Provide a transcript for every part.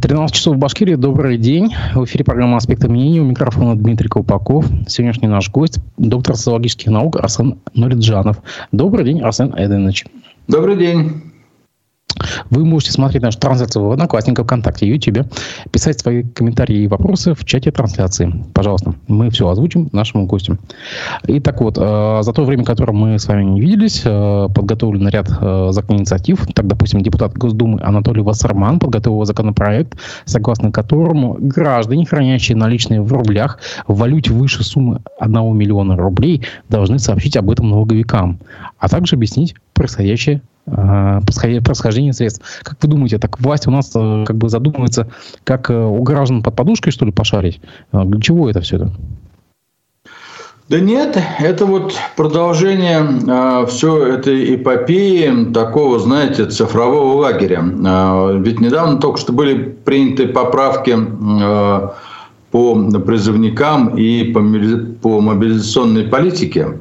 13 часов в Башкирии. Добрый день. В эфире программа «Аспекты мнений». У микрофона Дмитрий Колпаков. Сегодняшний наш гость – доктор социологических наук Арсен Нуриджанов. Добрый день, Арсен Эденович. Добрый день. Вы можете смотреть нашу трансляцию в Одноклассниках, ВКонтакте, Ютубе, писать свои комментарии и вопросы в чате трансляции. Пожалуйста, мы все озвучим нашему гостю. Итак, вот, э, за то время, которое мы с вами не виделись, э, подготовлен ряд э, законных инициатив. Так, допустим, депутат Госдумы Анатолий Вассерман подготовил законопроект, согласно которому граждане, хранящие наличные в рублях в валюте выше суммы 1 миллиона рублей, должны сообщить об этом налоговикам, а также объяснить происходящее Э, происхождение средств. Как вы думаете, так власть у нас э, как бы задумывается, как э, у граждан под подушкой, что ли, пошарить? Для чего это все это? Да нет, это вот продолжение э, все этой эпопеи такого, знаете, цифрового лагеря. Э, ведь недавно только что были приняты поправки э, по призывникам и по, по мобилизационной политике.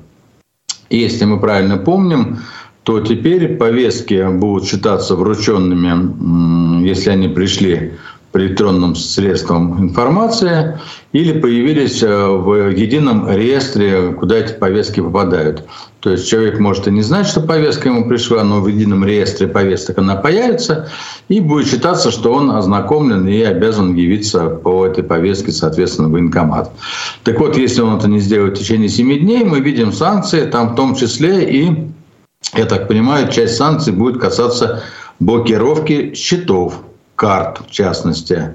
Если мы правильно помним, то теперь повестки будут считаться врученными, если они пришли по электронным средствам информации или появились э, в едином реестре, куда эти повестки попадают. То есть человек может и не знать, что повестка ему пришла, но в едином реестре повесток она появится, и будет считаться, что он ознакомлен и обязан явиться по этой повестке, соответственно, в военкомат. Так вот, если он это не сделает в течение 7 дней, мы видим санкции, там в том числе и я так понимаю, часть санкций будет касаться блокировки счетов, карт в частности.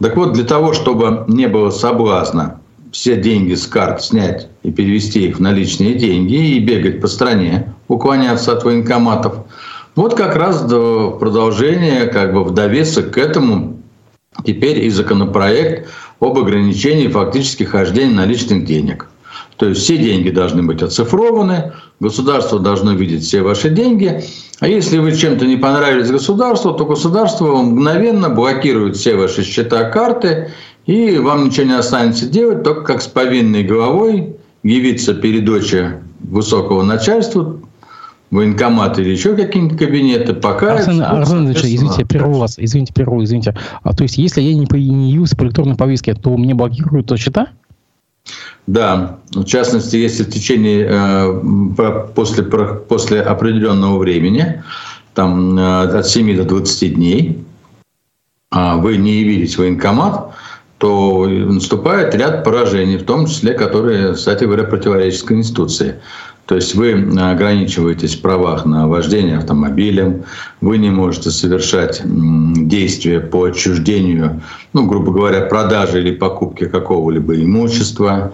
Так вот, для того, чтобы не было соблазна все деньги с карт снять и перевести их в наличные деньги и бегать по стране, уклоняться от военкоматов, вот как раз до продолжения, как бы в довесок к этому, теперь и законопроект об ограничении фактически хождения наличных денег – то есть все деньги должны быть оцифрованы, государство должно видеть все ваши деньги. А если вы чем-то не понравились государству, то государство мгновенно блокирует все ваши счета, карты, и вам ничего не останется делать, только как с повинной головой явиться перед очи высокого начальства, военкомат или еще какие-нибудь кабинеты, пока... Арсен, Арсен извините, прерву вас, извините, прерву, извините. А, то есть, если я не, не явился по электронной повестке, то мне блокируют счета? Да, в частности, если в течение э, после, после определенного времени, там э, от 7 до 20 дней, а вы не явились в военкомат, то наступает ряд поражений, в том числе, которые, кстати говоря, противоречат Конституции. То есть вы ограничиваетесь в правах на вождение автомобилем, вы не можете совершать действия по отчуждению, ну, грубо говоря, продажи или покупки какого-либо имущества,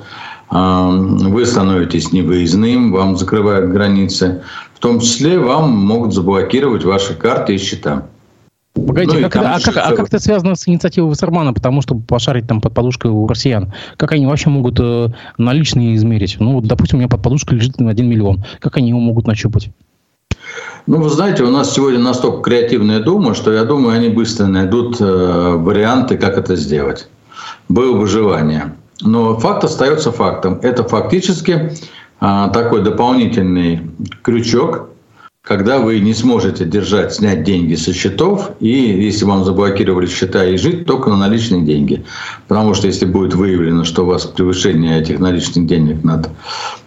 вы становитесь невыездным, вам закрывают границы. В том числе вам могут заблокировать ваши карты и счета. Погодите, ну, как это, а, как, а как это связано с инициативой Вассермана, потому чтобы пошарить там под подушкой у россиян? Как они вообще могут э, наличные измерить? Ну, допустим, у меня под подушкой лежит 1 миллион. Как они его могут нащупать? Ну, вы знаете, у нас сегодня настолько креативная дума, что я думаю, они быстро найдут э, варианты, как это сделать. Было бы желание. Но факт остается фактом. Это фактически э, такой дополнительный крючок, когда вы не сможете держать, снять деньги со счетов, и если вам заблокировали счета, и жить только на наличные деньги. Потому что если будет выявлено, что у вас превышение этих наличных денег над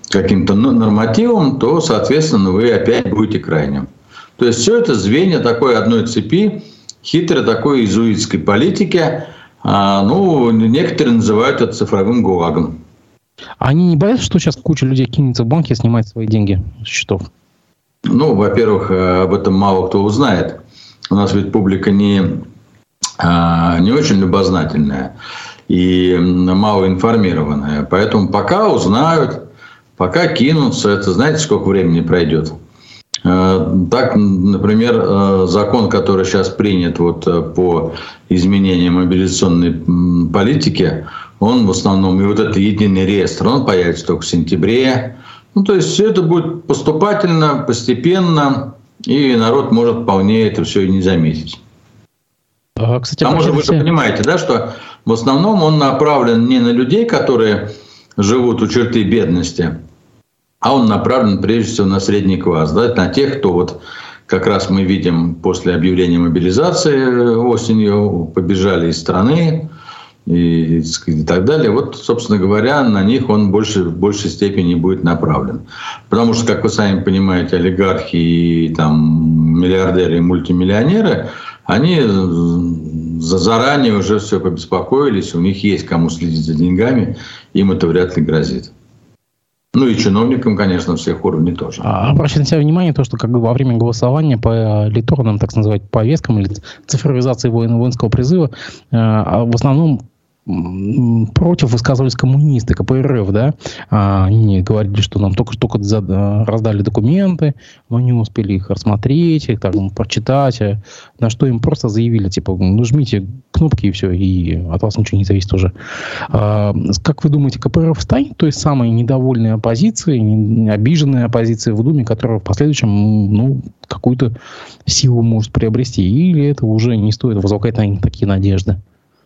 каким-то нормативом, то, соответственно, вы опять будете крайним. То есть все это звенья такой одной цепи, хитрой такой изуитской политики. А, ну, некоторые называют это цифровым ГУЛАГом. Они не боятся, что сейчас куча людей кинется в банки и снимает свои деньги с счетов? Ну, во-первых, э, об этом мало кто узнает. У нас ведь публика не, а, не очень любознательная и мало информированная. Поэтому пока узнают, пока кинутся, это знаете, сколько времени пройдет. Э, так, например, э, закон, который сейчас принят вот по изменению мобилизационной политики, он в основном, и вот этот единый реестр, он появится только в сентябре. Ну, то есть все это будет поступательно, постепенно, и народ может вполне это все и не заметить. А, кстати, К тому же вы же понимаете, да, что в основном он направлен не на людей, которые живут у черты бедности, а он направлен прежде всего на средний класс, да, на тех, кто вот как раз мы видим после объявления мобилизации осенью, побежали из страны и, и так далее. Вот, собственно говоря, на них он больше, в большей степени будет направлен. Потому что, как вы сами понимаете, олигархи и там, миллиардеры и мультимиллионеры, они заранее уже все побеспокоились, у них есть кому следить за деньгами, им это вряд ли грозит. Ну и чиновникам, конечно, всех уровней тоже. А, обращаю на себя внимание, то, что как бы во время голосования по электронным, так называть, повесткам или цифровизации воинского призыва, э, а в основном против высказывались коммунисты, КПРФ, да, а, они говорили, что нам только только раздали документы, мы не успели их рассмотреть, их там прочитать, э, на что им просто заявили, типа, ну, жмите кнопки и все, и от вас ничего не зависит уже. А, как вы думаете, КПРФ станет той самой недовольной оппозицией, обиженной оппозицией в Думе, которая в последующем, ну, какую-то силу может приобрести, или это уже не стоит возлагать на них такие надежды?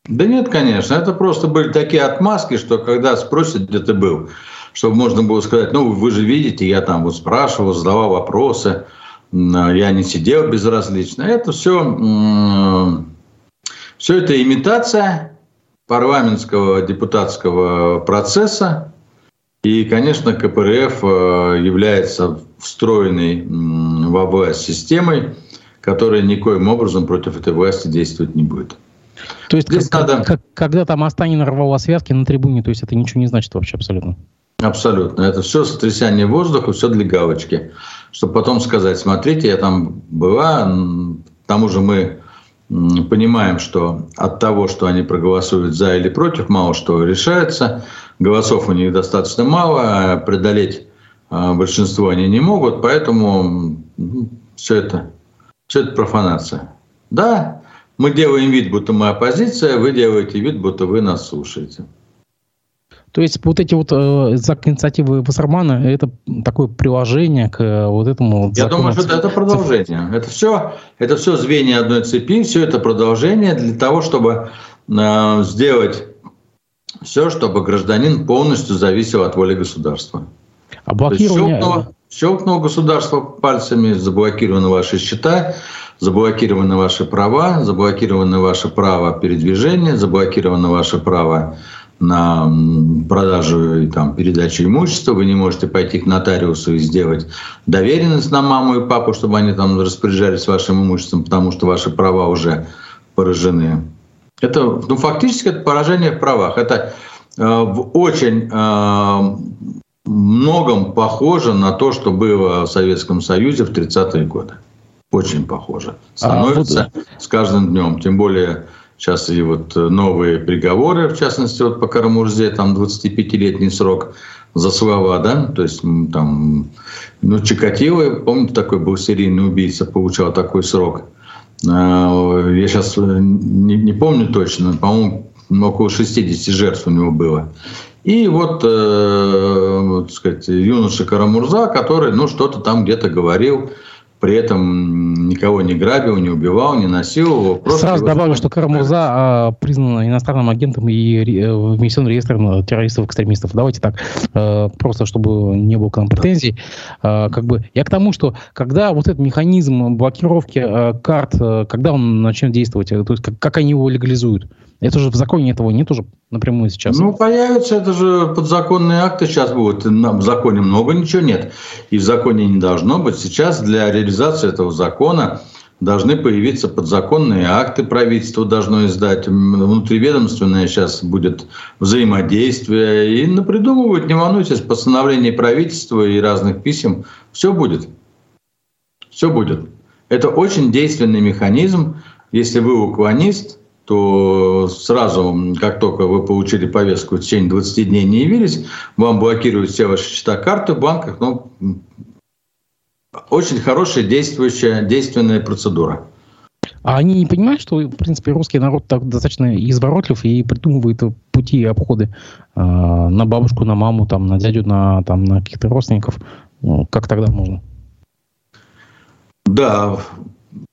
Да нет, конечно. Это просто были такие отмазки, что когда спросят, где ты был, чтобы можно было сказать, ну, вы же видите, я там вот спрашивал, задавал вопросы, я не сидел безразлично. Это все, все это имитация парламентского депутатского процесса. И, конечно, КПРФ э, является встроенной во власть системой, которая никоим образом против этой власти действовать не будет. То есть, Здесь как, надо... как, когда там Астанин рвал связки на трибуне, то есть это ничего не значит вообще абсолютно? Абсолютно. Это все сотрясание воздуха, все для галочки. Чтобы потом сказать, смотрите, я там была, к тому же мы понимаем, что от того, что они проголосуют за или против, мало что решается. Голосов у них достаточно мало, а преодолеть а, большинство они не могут, поэтому все это, все это профанация. Да, мы делаем вид, будто мы оппозиция, вы делаете вид, будто вы нас слушаете. То есть вот эти вот э, инициативы Вассермана – это такое приложение к э, вот этому Я думаю, что это продолжение. Это все, это все звенья одной цепи, все это продолжение для того, чтобы э, сделать все, чтобы гражданин полностью зависел от воли государства. А блокирование... Щелкнуло, щелкнуло государство пальцами, заблокированы ваши счета, заблокированы ваши права, заблокированы ваше право передвижения, заблокировано ваше право на продажу и там, передачу имущества, вы не можете пойти к нотариусу и сделать доверенность на маму и папу, чтобы они там распоряжались вашим имуществом, потому что ваши права уже поражены. Это, ну, фактически это поражение в правах. Это э, в очень э, многом похоже на то, что было в Советском Союзе в 30-е годы. Очень похоже. Становится а, вот... с каждым днем. Тем более сейчас и вот новые приговоры, в частности, вот по Карамурзе, там 25-летний срок за слова, да, то есть там, ну, Чикатило, помните, такой был серийный убийца, получал такой срок. А, я сейчас не, не помню точно, по-моему, около 60 жертв у него было. И вот, э, вот сказать, юноша Карамурза, который, ну, что-то там где-то говорил, при этом никого не грабил, не убивал, не насиловал. Просто Сразу добавлю, что Карамурза а, признан иностранным агентом и э, внесен в реестр террористов-экстремистов. Давайте так, э, просто чтобы не было к нам претензий. Э, как бы, я к тому, что когда вот этот механизм блокировки карт, когда он начнет действовать, то есть как, как они его легализуют? Это же в законе этого нет уже напрямую сейчас. Ну, появятся, это же подзаконные акты сейчас будут. В законе много ничего нет. И в законе не должно быть. Сейчас для реализации этого закона должны появиться подзаконные акты, правительство должно издать, внутриведомственное сейчас будет взаимодействие. И напридумывают, не волнуйтесь, постановление правительства и разных писем. Все будет. Все будет. Это очень действенный механизм. Если вы уклонист, то сразу, как только вы получили повестку, в течение 20 дней не явились, вам блокируют все ваши счета карты в банках. Ну, очень хорошая действующая, действенная процедура. А они не понимают, что, в принципе, русский народ так достаточно изворотлив и придумывает пути и обходы э, на бабушку, на маму, там, на дядю, на, там, на каких-то родственников. Ну, как тогда можно? Да,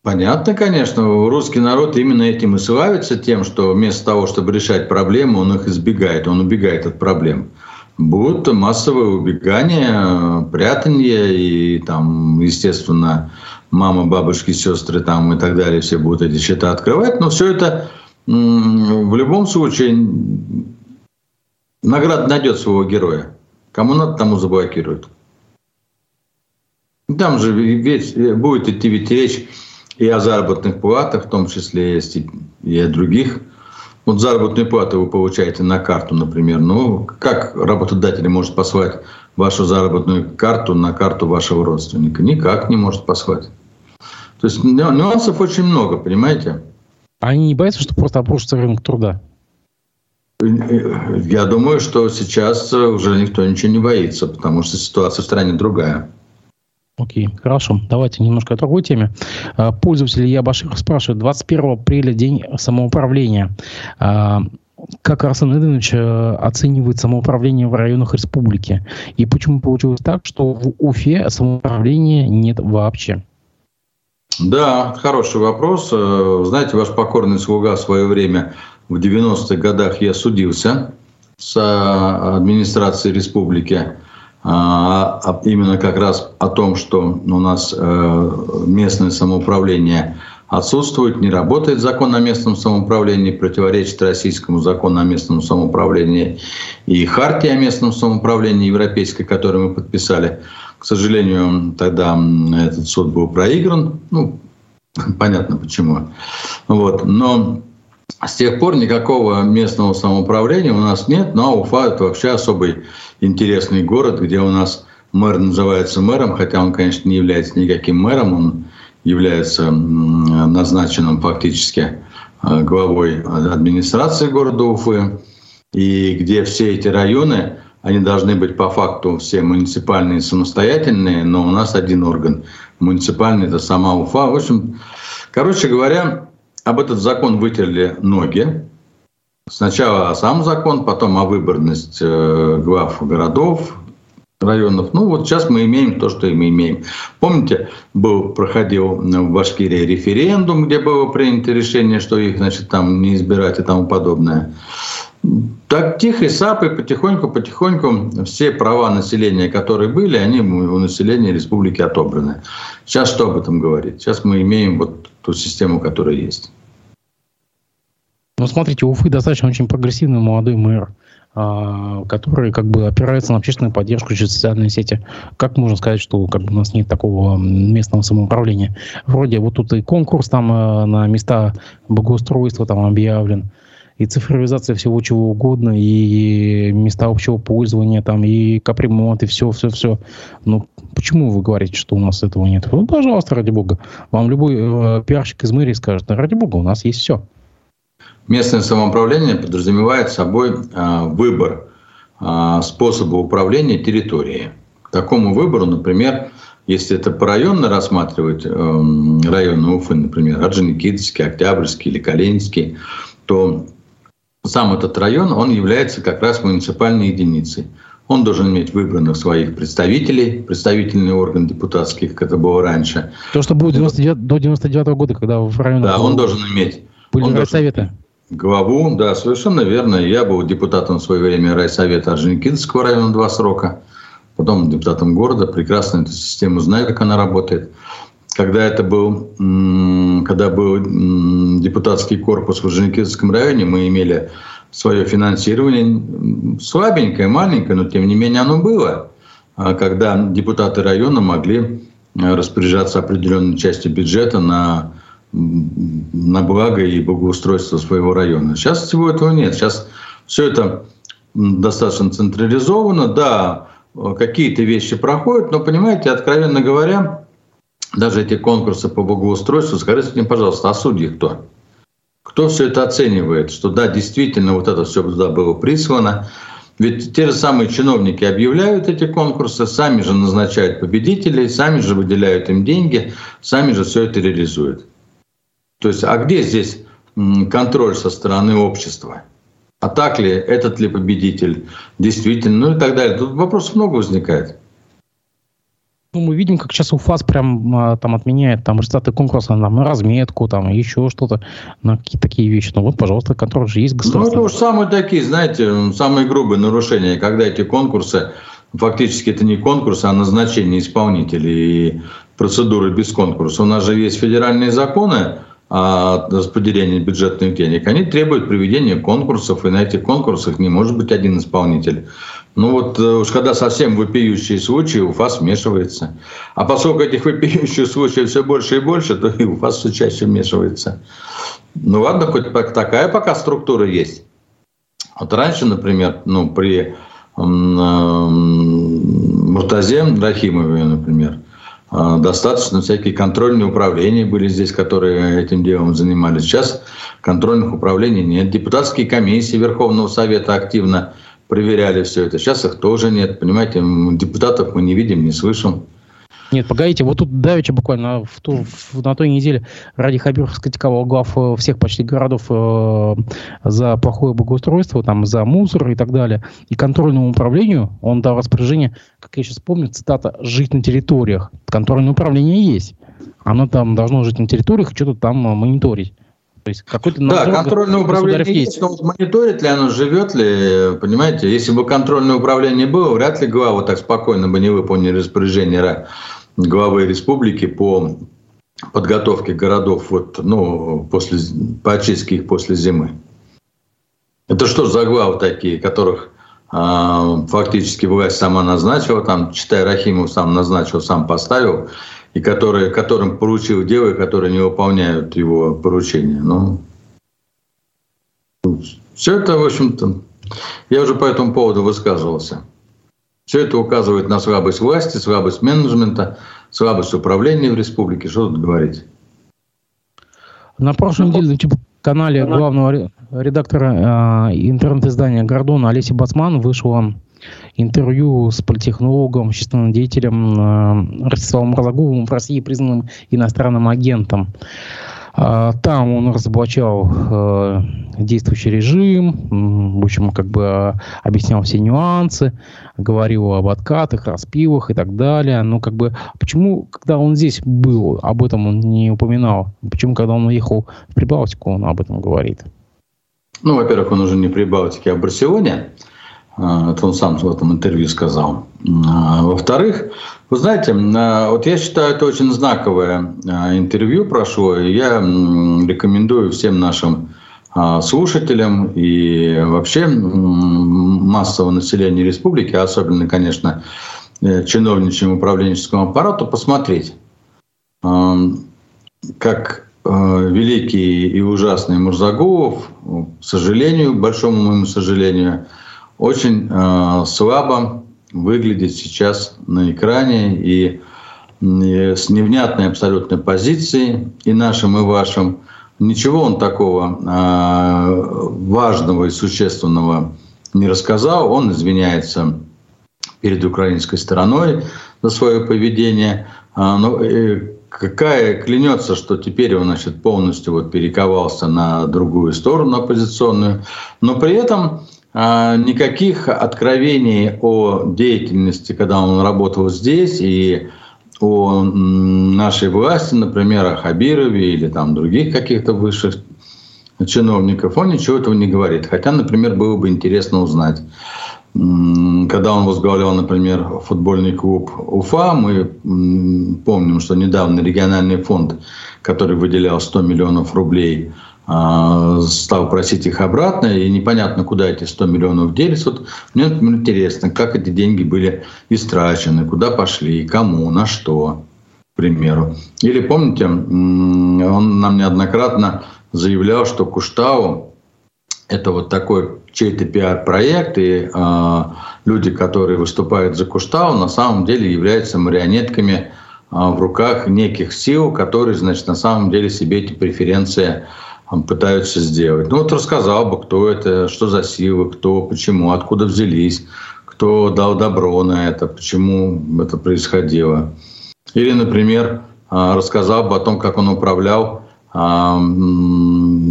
Понятно, конечно. Русский народ именно этим и славится, тем, что вместо того, чтобы решать проблемы, он их избегает, он убегает от проблем. Будут массовые убегания, прятания и, там, естественно, мамы, бабушки, сестры там и так далее, все будут эти счета открывать. Но все это в любом случае награда найдет своего героя. Кому надо, тому заблокируют. Там же ведь будет идти ведь речь и о заработных платах, в том числе и о других. Вот заработную плату вы получаете на карту, например. Ну, как работодатель может послать вашу заработную карту на карту вашего родственника? Никак не может послать. То есть нюансов очень много, понимаете? Они не боятся, что просто обрушится рынок труда? Я думаю, что сейчас уже никто ничего не боится, потому что ситуация в стране другая. Окей, хорошо. Давайте немножко о другой теме. А, пользователь Ябаширов спрашивает. 21 апреля день самоуправления. А, как Арсен Эдович э, оценивает самоуправление в районах республики? И почему получилось так, что в Уфе самоуправления нет вообще? Да, хороший вопрос. Э, знаете, ваш покорный слуга в свое время в 90-х годах я судился с э, администрацией республики а, а именно как раз о том, что у нас э, местное самоуправление отсутствует, не работает закон о местном самоуправлении, противоречит российскому закону о местном самоуправлении и хартии о местном самоуправлении европейской, которую мы подписали. К сожалению, тогда этот суд был проигран. Ну, понятно почему. Вот. Но с тех пор никакого местного самоуправления у нас нет, но Уфа – это вообще особый интересный город, где у нас мэр называется мэром, хотя он, конечно, не является никаким мэром, он является назначенным фактически э, главой администрации города Уфы, и где все эти районы, они должны быть по факту все муниципальные самостоятельные, но у нас один орган муниципальный – это сама Уфа. В общем, короче говоря, об этот закон вытерли ноги, Сначала сам закон, потом о выборность э, глав городов, районов. Ну вот сейчас мы имеем то, что мы имеем. Помните, был, проходил в Башкирии референдум, где было принято решение, что их значит, там не избирать и тому подобное. Так тихо сапой, потихоньку-потихоньку все права населения, которые были, они у населения республики отобраны. Сейчас что об этом говорить? Сейчас мы имеем вот ту систему, которая есть. Ну, смотрите, Уфы достаточно очень прогрессивный молодой мэр, а, который как бы опирается на общественную поддержку через социальные сети. Как можно сказать, что как бы, у нас нет такого местного самоуправления? Вроде вот тут и конкурс там а, на места благоустройства там объявлен, и цифровизация всего чего угодно, и места общего пользования, там, и капремонт, и все, все, все. Ну, почему вы говорите, что у нас этого нет? Ну, пожалуйста, ради бога. Вам любой э, пиарщик из мэрии скажет, ради бога, у нас есть все. Местное самоуправление подразумевает собой а, выбор а, способа управления территорией. К такому выбору, например, если это по районно рассматривать эм, районы Уфы, например, Орджоникидзевский, Октябрьский или Калининский, то сам этот район, он является как раз муниципальной единицей. Он должен иметь выбранных своих представителей, представительный орган депутатских, как это было раньше. То, что было 99, до 99 -го года, когда в районе... Да, он должен иметь... Были он райсоветы. Главу, да, совершенно верно. Я был депутатом в свое время райсовета Орджоникидзевского района два срока, потом депутатом города, прекрасно эту систему знаю, как она работает. Когда это был, когда был депутатский корпус в Орджоникидзевском районе, мы имели свое финансирование слабенькое, маленькое, но тем не менее оно было, а когда депутаты района могли распоряжаться определенной частью бюджета на на благо и благоустройство своего района. Сейчас всего этого нет. Сейчас все это достаточно централизовано. Да, какие-то вещи проходят, но, понимаете, откровенно говоря, даже эти конкурсы по благоустройству, скажите мне, пожалуйста, а судьи кто? Кто все это оценивает? Что да, действительно, вот это все туда было прислано. Ведь те же самые чиновники объявляют эти конкурсы, сами же назначают победителей, сами же выделяют им деньги, сами же все это реализуют. То есть, а где здесь контроль со стороны общества? А так ли, этот ли победитель действительно, ну и так далее. Тут вопросов много возникает. Ну, мы видим, как сейчас УФАС прям а, там отменяет там результаты конкурса там, на разметку, там еще что-то, на какие-то такие вещи. Ну вот, пожалуйста, контроль же есть государственный. Ну, это уж самые такие, знаете, самые грубые нарушения, когда эти конкурсы фактически это не конкурс, а назначение исполнителей и процедуры без конкурса. У нас же есть федеральные законы о распределении бюджетных денег. Они требуют проведения конкурсов, и на этих конкурсах не может быть один исполнитель. Ну вот э, уж когда совсем вопиющие случаи, УФА смешивается. А поскольку этих вопиющих случаев все больше и больше, то и УФА все чаще вмешивается. Ну ладно, хоть такая пока структура есть. Вот раньше, например, ну, при Муртазе Рахимове, например, а, достаточно всякие контрольные управления были здесь, которые этим делом занимались. Сейчас контрольных управлений нет. Депутатские комиссии Верховного Совета активно проверяли все это. Сейчас их тоже нет. Понимаете, депутатов мы не видим, не слышим. Нет, погодите, вот тут давеча буквально в ту, в, на той неделе Ради Хабиров скритиковал глав э, всех почти городов э, за плохое благоустройство, там, за мусор и так далее. И контрольному управлению он дал распоряжение, как я сейчас помню, цитата, «жить на территориях». Контрольное управление есть. Оно там должно жить на территориях и что-то там э, мониторить. То есть какой-то Да, контрольное управление есть, но вот мониторит ли оно, живет ли, понимаете, если бы контрольное управление было, вряд ли глава так спокойно бы не выполнили распоряжение главы республики по подготовке городов вот, ну, после, по очистке их после зимы. Это что за главы такие, которых э, фактически власть сама назначила, там, читай Рахимов сам назначил, сам поставил, и которые, которым поручил дело, которые не выполняют его поручения. Ну, все это, в общем-то, я уже по этому поводу высказывался. Все это указывает на слабость власти, слабость менеджмента, слабость управления в республике. Что тут говорить? На прошлой неделе на YouTube-канале главного редактора э, интернет-издания «Гордона» Олеси Бацман вышло интервью с политехнологом, общественным деятелем э, Ростиславом Разаговым в России признанным иностранным агентом. Там он разоблачал э, действующий режим, в общем, как бы э, объяснял все нюансы, говорил об откатах, распивах и так далее. Но как бы почему, когда он здесь был, об этом он не упоминал? Почему, когда он уехал в Прибалтику, он об этом говорит? Ну, во-первых, он уже не в Прибалтике, а в Барселоне. А, это он сам в этом интервью сказал. А, во-вторых, вы знаете, а, вот я считаю, это очень знаковое интервью прошло, я рекомендую всем нашим слушателям и вообще массового населения республики, особенно, конечно, э, чиновничьему управленческому аппарату, посмотреть, как великий и ужасный Мурзагулов, к сожалению, большому моему сожалению, очень э, слабо выглядит сейчас на экране и, с невнятной абсолютной позицией и нашим, и вашим. Ничего он такого э, важного и существенного не рассказал. Он извиняется перед украинской стороной за свое поведение. А, но, э, какая клянется, что теперь он значит, полностью вот перековался на другую сторону оппозиционную, но при этом никаких откровений о деятельности, когда он работал здесь, и о нашей власти, например, о Хабирове или там других каких-то высших чиновников, он ничего этого не говорит. Хотя, например, было бы интересно узнать. Когда он возглавлял, например, футбольный клуб Уфа, мы помним, что недавно региональный фонд, который выделял 100 миллионов рублей – а, стал просить их обратно, и непонятно, куда эти 100 миллионов делись. Вот мне интересно, как эти деньги были истрачены, куда пошли, кому, на что, к примеру. Или помните, он нам неоднократно заявлял, что Куштау – это вот такой чей-то пиар-проект, и э, люди, которые выступают за Куштау, на самом деле являются марионетками э, в руках неких сил, которые, значит, на самом деле себе эти преференции пытаются сделать. Ну вот рассказал бы, кто это, что за силы, кто, почему, откуда взялись, кто дал добро на это, почему это происходило. Или, например, а, рассказал бы о том, как он управлял а,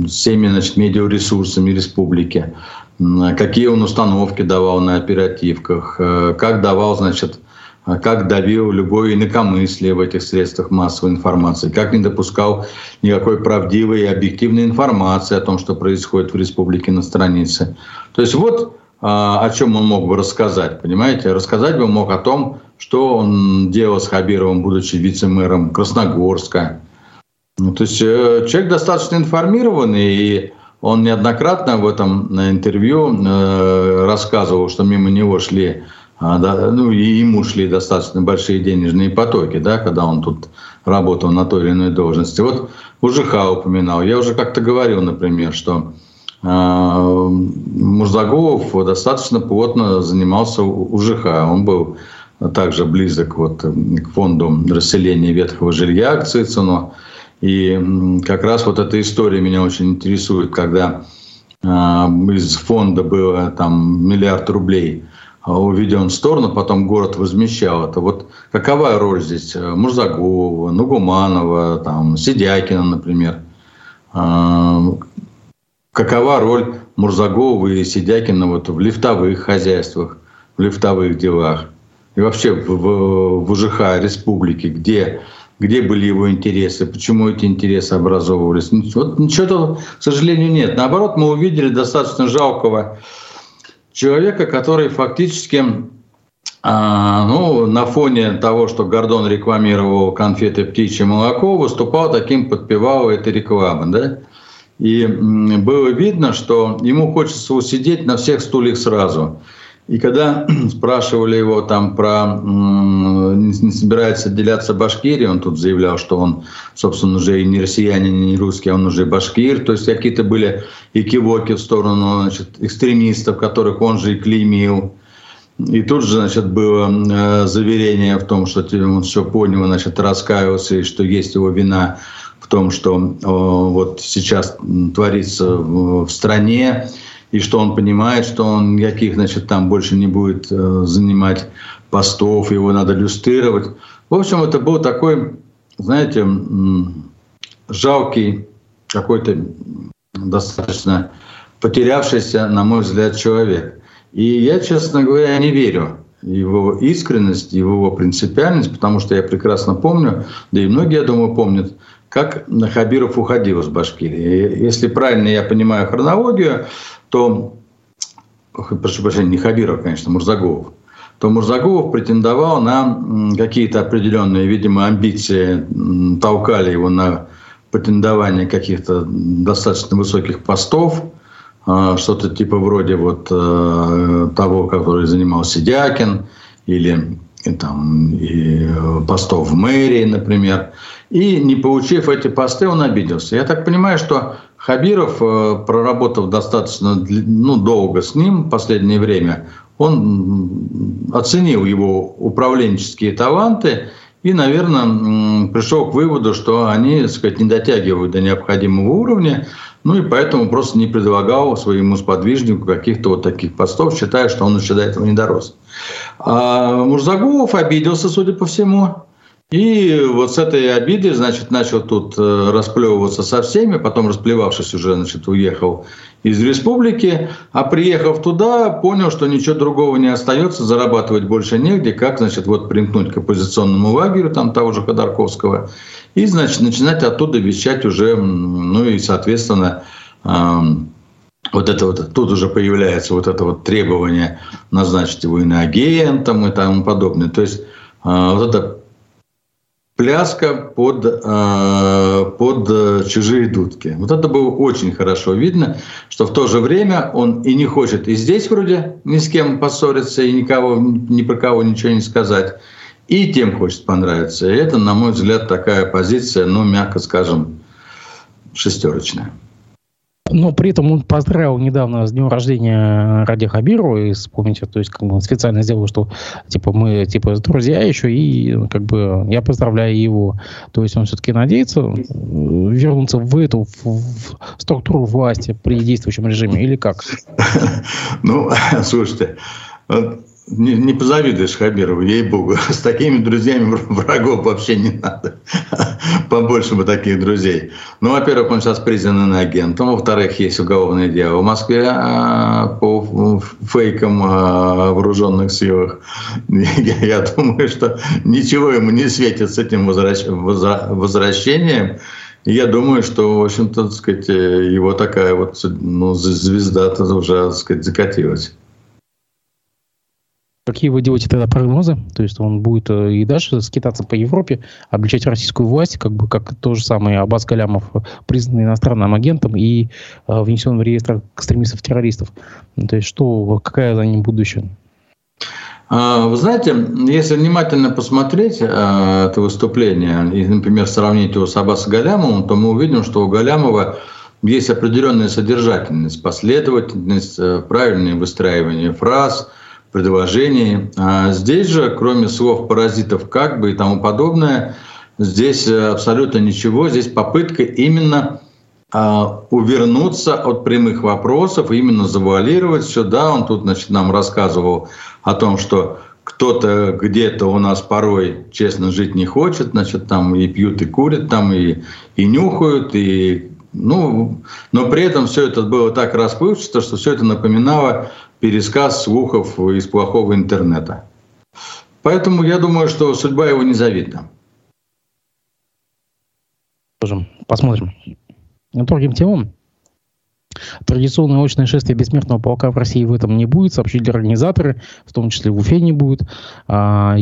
всеми значит, медиаресурсами республики, какие он установки давал на оперативках, э, как давал, значит, как давил любое инакомыслие в этих средствах массовой информации, как не допускал никакой правдивой и объективной информации о том, что происходит в республике на странице. То есть вот а, о чем он мог бы рассказать, понимаете? Рассказать бы мог о том, что он делал с Хабировым, будучи вице-мэром Красногорска. Ну, то есть э, человек достаточно информированный, и он неоднократно в этом интервью э, рассказывал, что мимо него шли, а, ну и ему шли достаточно большие денежные потоки, да, когда он тут работал на той или иной должности. Вот УЖХ упоминал. Я уже как-то говорил, например, что а, Мурзагулов достаточно плотно занимался УЖХ. Он был также близок вот к фонду расселения ветхого жилья к Цицину. И как раз вот эта история меня очень интересует, когда а, из фонда было там миллиард рублей уведен в сторону, потом город возмещал это. Вот какова роль здесь Мурзагова, Нугуманова, там, Сидякина, например? какова роль Мурзагова и Сидякина вот в лифтовых хозяйствах, в лифтовых делах и вообще в, в, в УЖХ республики, где, где были его интересы, почему эти интересы образовывались. Вот ничего, к сожалению, нет. Наоборот, мы увидели достаточно жалкого человека, который фактически а, ну, на фоне того, что Гордон рекламировал конфеты «Птичье молоко», выступал таким, подпевал этой рекламы. Да? И было видно, что ему хочется усидеть на всех стульях сразу. И когда спрашивали его там про не собирается отделяться Башкирия, он тут заявлял, что он, собственно, уже и не россиянин, и не русский, а он уже башкир. То есть какие-то были и в сторону значит, экстремистов, которых он же и клеймил. И тут же, значит, было э, заверение в том, что он все понял, значит, раскаивался, и что есть его вина в том, что вот сейчас творится в стране, и что он понимает, что он никаких, значит, там больше не будет э, занимать постов, его надо люстрировать. В общем, это был такой, знаете, жалкий, какой-то достаточно потерявшийся, на мой взгляд, человек. И я, честно говоря, не верю его искренность, его принципиальность, потому что я прекрасно помню, да и многие, я думаю, помнят, как Хабиров уходил из Башкирии. Если правильно я понимаю хронологию, то, прошу прощения, не Хабиров, конечно, Мурзагулов, то Мурзагулов претендовал на какие-то определенные, видимо, амбиции, толкали его на претендование каких-то достаточно высоких постов, а, что-то типа вроде вот э, того, который занимался Дякин, или и, там, и э, постов в мэрии, например. И не получив эти посты, он обиделся. Я так понимаю, что Хабиров, э, проработав достаточно ну, долго с ним в последнее время, он оценил его управленческие таланты и, наверное, пришел к выводу, что они, так сказать, не дотягивают до необходимого уровня, ну и поэтому просто не предлагал своему сподвижнику каких-то вот таких постов, считая, что он еще до этого не дорос. А Мурзагулов обиделся, судя по всему, и вот с этой обидой, значит, начал тут э, расплевываться со всеми, потом, расплевавшись уже, значит, уехал из республики, а приехав туда, понял, что ничего другого не остается, зарабатывать больше негде, как, значит, вот примкнуть к оппозиционному лагерю, там того же Ходорковского, и, значит, начинать оттуда вещать уже, ну и, соответственно, вот это вот, тут уже появляется вот это вот требование назначить его иноагентом и тому подобное. То есть а, вот это пляска под, э, под чужие дудки. Вот это было очень хорошо видно, что в то же время он и не хочет и здесь вроде ни с кем поссориться, и никого, ни про кого ничего не сказать, и тем хочет понравиться. И это, на мой взгляд, такая позиция, ну, мягко скажем, шестерочная. Но при этом он поздравил недавно с днем рождения Ради Хабиру, и вспомните, то есть как бы специально сделал, что типа мы типа друзья еще, и как бы я поздравляю его. То есть он все-таки надеется вернуться в эту в, в структуру власти при действующем режиме или как? Ну, слушайте, не, не позавидуешь Хабирову, ей-богу. С такими друзьями врагов вообще не надо. Побольше бы таких друзей. Ну, во-первых, он сейчас признанный агентом. Во-вторых, есть уголовное дело в Москве а, по фейкам а, о вооруженных силах. Я, думаю, что ничего ему не светит с этим возвращ, возвращением. Я думаю, что, в общем-то, сказать, его такая вот ну, звезда уже, так сказать, закатилась. Какие вы делаете тогда прогнозы? То есть он будет э, и дальше скитаться по Европе, обличать российскую власть, как бы как то же самое Аббас Галямов, признанный иностранным агентом и э, внесен в реестр экстремистов-террористов. То есть что, какая за ним будущее? А, вы знаете, если внимательно посмотреть э, это выступление и, например, сравнить его с Аббасом Галямовым, то мы увидим, что у Галямова есть определенная содержательность, последовательность, правильное выстраивание фраз – предложений. А здесь же, кроме слов паразитов как бы и тому подобное, здесь э, абсолютно ничего. Здесь попытка именно а, увернуться от прямых вопросов, именно завуалировать все. Да, он тут значит, нам рассказывал о том, что кто-то где-то у нас порой честно жить не хочет, значит, там и пьют, и курят, там и, и нюхают, и ну, но при этом все это было так расплывчато, что все это напоминало пересказ слухов из плохого интернета. Поэтому я думаю, что судьба его незавидна. Посмотрим. Другим темам. Традиционное очное шествие бессмертного полка в России в этом не будет, сообщили организаторы, в том числе в Уфе не будет. А,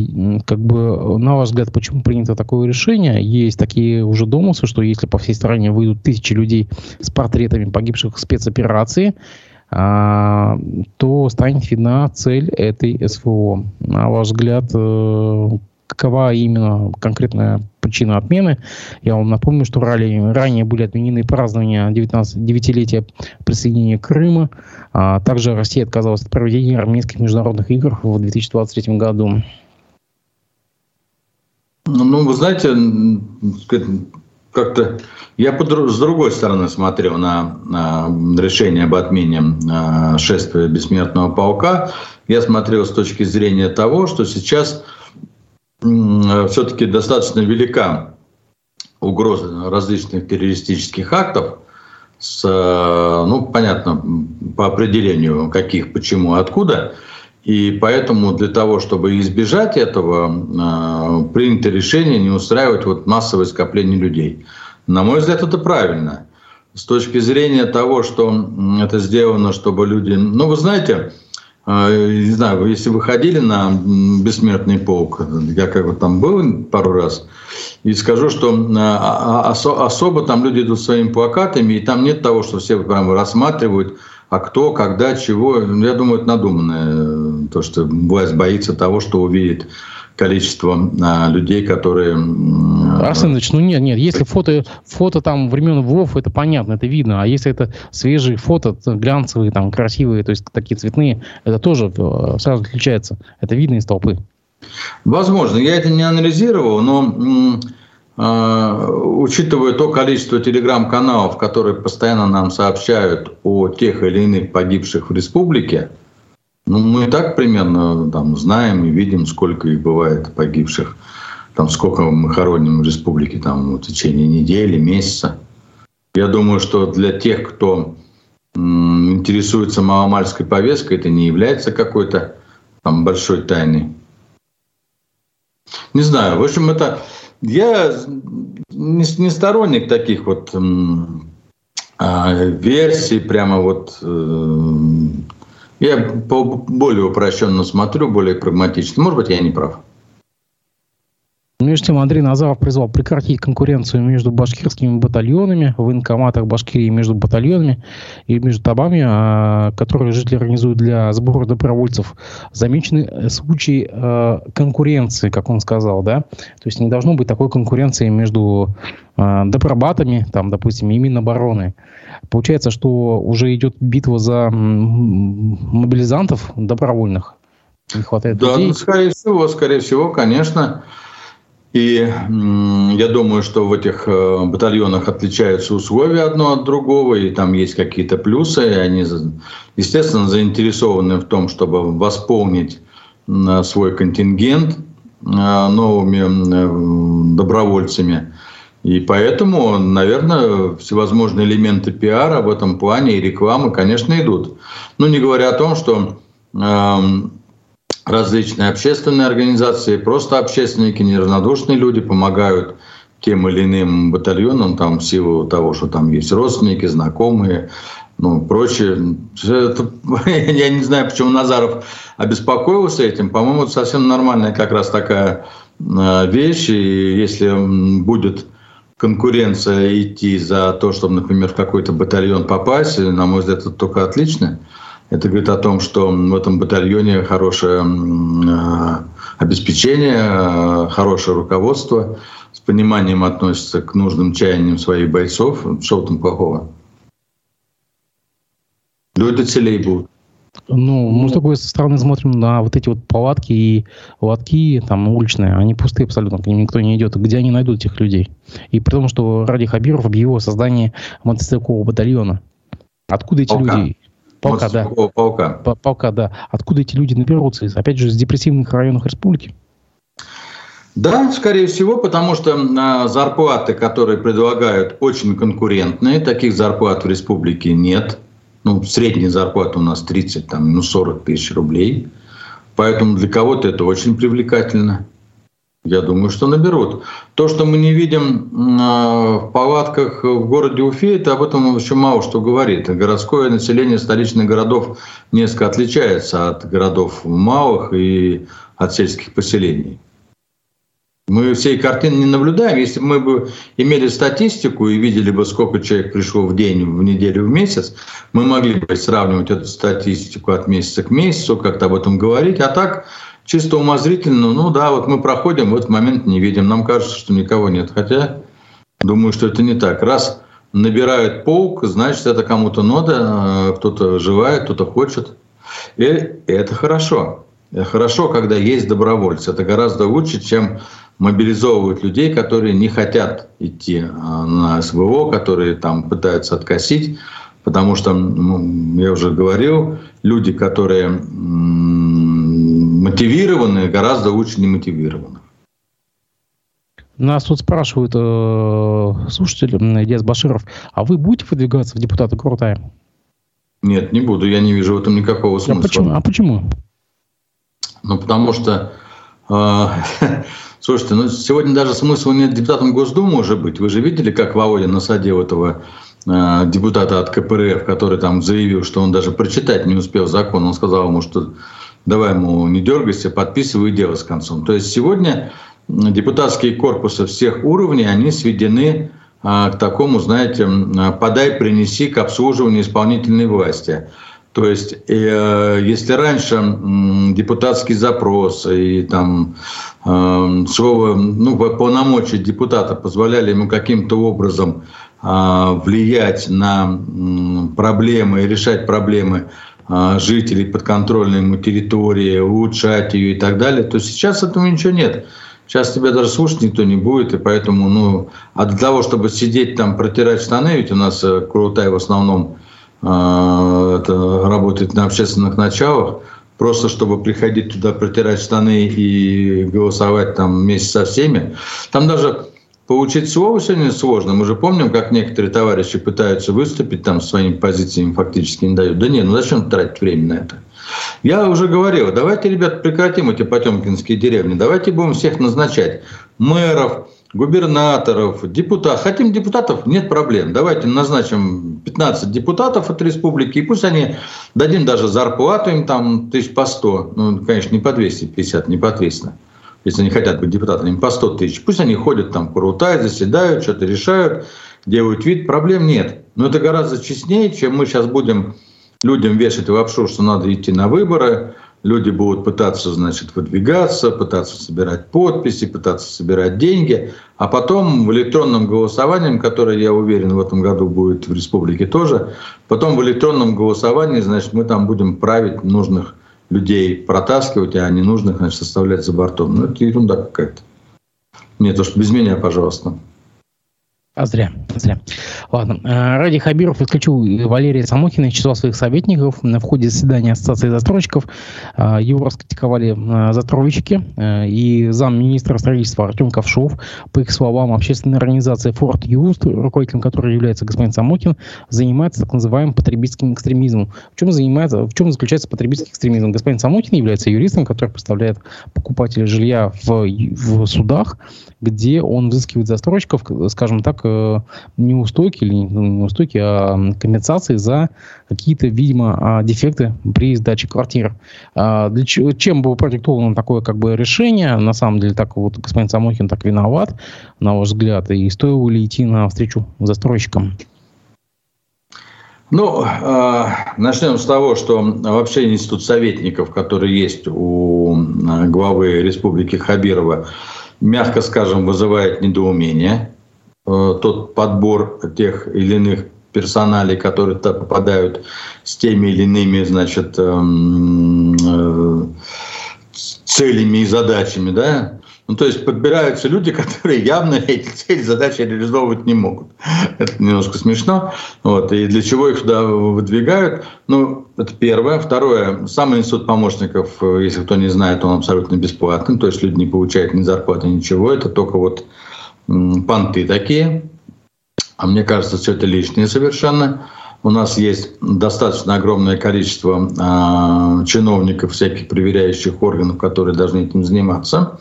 как бы, на ваш взгляд, почему принято такое решение? Есть такие уже домыслы, что если по всей стране выйдут тысячи людей с портретами погибших в спецоперации, то станет видна цель этой СВО. На ваш взгляд, э, какова именно конкретная причина отмены? Я вам напомню, что ранее, ранее были отменены празднования 19-летия присоединения Крыма. А также Россия отказалась от проведения армейских международных игр в 2023 году. Ну, вы знаете, как-то я с другой стороны смотрел на, на решение об отмене э, шествия бессмертного полка. Я смотрел с точки зрения того, что сейчас все-таки достаточно велика угроза различных террористических актов, с, э, ну, понятно, по определению каких, почему, откуда. И поэтому для того, чтобы избежать этого, э, принято решение не устраивать вот массовое скопление людей. На мой взгляд, это правильно. С точки зрения того, что это сделано, чтобы люди... Ну, вы знаете, э, не знаю, если вы ходили на бессмертный полк, я как бы там был пару раз, и скажу, что а, а, особо там люди идут своими плакатами, и там нет того, что все прямо рассматривают, а кто, когда, чего. Я думаю, это надуманное, то, что власть боится того, что увидит количество а, людей, которые... Арсен Ильич, ну нет, нет, если фото, фото там времен ВОВ, это понятно, это видно, а если это свежие фото, глянцевые, там, красивые, то есть такие цветные, это тоже э, сразу отличается, это видно из толпы. Возможно, я это не анализировал, но э, учитывая то количество телеграм-каналов, которые постоянно нам сообщают о тех или иных погибших в республике, ну, мы и так примерно там, знаем и видим, сколько их бывает погибших. Там, сколько мы хороним в республике там, в течение недели, месяца. Я думаю, что для тех, кто интересуется маломальской повесткой, это не является какой-то там большой тайной. Не знаю, в общем, это... Я не, не сторонник таких вот а, версий, прямо вот э, я по более упрощенно смотрю, более прагматично. Может быть, я не прав. Между тем, Андрей Назаров призвал прекратить конкуренцию между башкирскими батальонами, в военкоматах Башкирии между батальонами и между табами, а, которые жители организуют для сбора добровольцев. Замечены случаи а, конкуренции, как он сказал, да? То есть не должно быть такой конкуренции между а, добробатами, там, допустим, и Минобороны. Получается, что уже идет битва за мобилизантов добровольных. Не хватает да, людей. Ну, скорее всего, скорее всего, конечно. И я думаю, что в этих э, батальонах отличаются условия одно от другого, и там есть какие-то плюсы, и они, естественно, заинтересованы в том, чтобы восполнить свой контингент э, новыми добровольцами. И поэтому, наверное, всевозможные элементы пиара в этом плане и рекламы, конечно, идут. Ну, не говоря о том, что эм, различные общественные организации, просто общественники, неравнодушные люди помогают тем или иным батальонам там, в силу того, что там есть родственники, знакомые, ну, прочее. Это, я не знаю, почему Назаров обеспокоился этим. По-моему, это совсем нормальная как раз такая э, вещь. И если будет конкуренция идти за то, чтобы, например, в какой-то батальон попасть, на мой взгляд, это только отлично. Это говорит о том, что в этом батальоне хорошее э, обеспечение, э, хорошее руководство, с пониманием относится к нужным чаяниям своих бойцов. Что там плохого? Люди целей будут. Ну, мы с другой стороны смотрим на вот эти вот палатки и лотки там уличные, они пустые абсолютно, к ним никто не идет. Где они найдут этих людей? И при том, что Ради Хабиров объявил о создании мотоциклового батальона. Откуда эти полка. люди? Полка, да. Полка. Полка, да. Откуда эти люди наберутся? Опять же, из депрессивных районов республики? Да, скорее всего, потому что а, зарплаты, которые предлагают, очень конкурентные. Таких зарплат в республике нет. Ну, средняя зарплата у нас 30, там, ну, 40 тысяч рублей. Поэтому для кого-то это очень привлекательно. Я думаю, что наберут. То, что мы не видим а, в палатках в городе Уфе, это об этом еще мало что говорит. Городское население столичных городов несколько отличается от городов малых и от сельских поселений. Мы всей картины не наблюдаем. Если бы мы бы имели статистику и видели бы, сколько человек пришло в день, в неделю, в месяц, мы могли бы сравнивать эту статистику от месяца к месяцу, как-то об этом говорить. А так, чисто умозрительно, ну да, вот мы проходим, в этот момент не видим. Нам кажется, что никого нет. Хотя, думаю, что это не так. Раз набирают полк, значит, это кому-то надо, кто-то желает, кто-то хочет. И это хорошо. Хорошо, когда есть добровольцы. Это гораздо лучше, чем мобилизовывают людей, которые не хотят идти а, на СВО, которые там пытаются откосить, потому что, ну, я уже говорил, люди, которые мотивированы, гораздо лучше не мотивированы. Нас тут спрашивают э, слушатели, Диас Баширов, а вы будете выдвигаться в депутаты Крутая? Нет, не буду, я не вижу в этом никакого смысла. А почему? А почему? Ну, потому что э, Слушайте, ну сегодня даже смысла нет депутатом Госдумы уже быть. Вы же видели, как Володя насадил этого э, депутата от КПРФ, который там заявил, что он даже прочитать не успел закон. Он сказал ему, что давай ему не дергайся, подписывай дело с концом. То есть сегодня депутатские корпусы всех уровней, они сведены э, к такому, знаете, подай, принеси к обслуживанию исполнительной власти. То есть, э, если раньше э, депутатский запрос и там э, слово, ну, полномочия депутата позволяли ему каким-то образом э, влиять на э, проблемы и решать проблемы э, жителей подконтрольной ему территории, улучшать ее и так далее, то сейчас этого ничего нет. Сейчас тебя даже слушать никто не будет, и поэтому, ну, а для того, чтобы сидеть там, протирать штаны, ведь у нас э, Крутай в основном а, это работает на общественных началах, просто чтобы приходить туда, протирать штаны и голосовать там вместе со всеми. Там даже получить слово сегодня сложно. Мы же помним, как некоторые товарищи пытаются выступить там своими позициями, фактически не дают. Да нет, ну зачем тратить время на это? Я уже говорил, давайте, ребят, прекратим эти потемкинские деревни, давайте будем всех назначать мэров, губернаторов, депутатов. Хотим депутатов, нет проблем. Давайте назначим 15 депутатов от республики, и пусть они, дадим даже зарплату им там тысяч по 100, ну, конечно, не по 250, не по 300, если они хотят быть депутатами, им по 100 тысяч. Пусть они ходят там, порутают, заседают, что-то решают, делают вид, проблем нет. Но это гораздо честнее, чем мы сейчас будем людям вешать лапшу, что надо идти на выборы, люди будут пытаться, значит, выдвигаться, пытаться собирать подписи, пытаться собирать деньги, а потом в электронном голосовании, которое, я уверен, в этом году будет в республике тоже, потом в электронном голосовании, значит, мы там будем править нужных людей протаскивать, а ненужных, значит, оставлять за бортом. Ну, это ерунда какая-то. Нет уж, без меня, пожалуйста. А зря, зря. Ладно. Э, Ради Хабиров исключил Валерия Самохина из числа своих советников. В ходе заседания Ассоциации застройщиков э, его раскритиковали э, застройщики и замминистра строительства Артем Ковшов. По их словам, общественная организация Форт Юст, руководителем которой является господин Самохин, занимается так называемым потребительским экстремизмом. В чем, занимается, в чем заключается потребительский экстремизм? Господин Самохин является юристом, который представляет покупателя жилья в, в судах, где он взыскивает застройщиков, скажем так, неустойки, или не неустойки, а компенсации за какие-то, видимо, а, дефекты при сдаче квартир. А, для, чем было продиктовано такое как бы решение? На самом деле, так вот господин Самохин так виноват, на ваш взгляд, и стоило ли идти на встречу застройщикам? Ну, э, начнем с того, что вообще институт советников, который есть у главы республики Хабирова, мягко скажем, вызывает недоумение. Э, тот подбор тех или иных персоналей, которые туда попадают с теми или иными, значит, эм, э, целями и задачами, да, ну, то есть подбираются люди, которые явно эти цели, задачи реализовывать не могут. Это немножко смешно. Вот. И для чего их туда выдвигают? Ну, это первое. Второе. Сам институт помощников, если кто не знает, он абсолютно бесплатный. То есть люди не получают ни зарплаты, ничего. Это только вот понты такие. А мне кажется, все это лишнее совершенно. У нас есть достаточно огромное количество э, чиновников, всяких проверяющих органов, которые должны этим заниматься.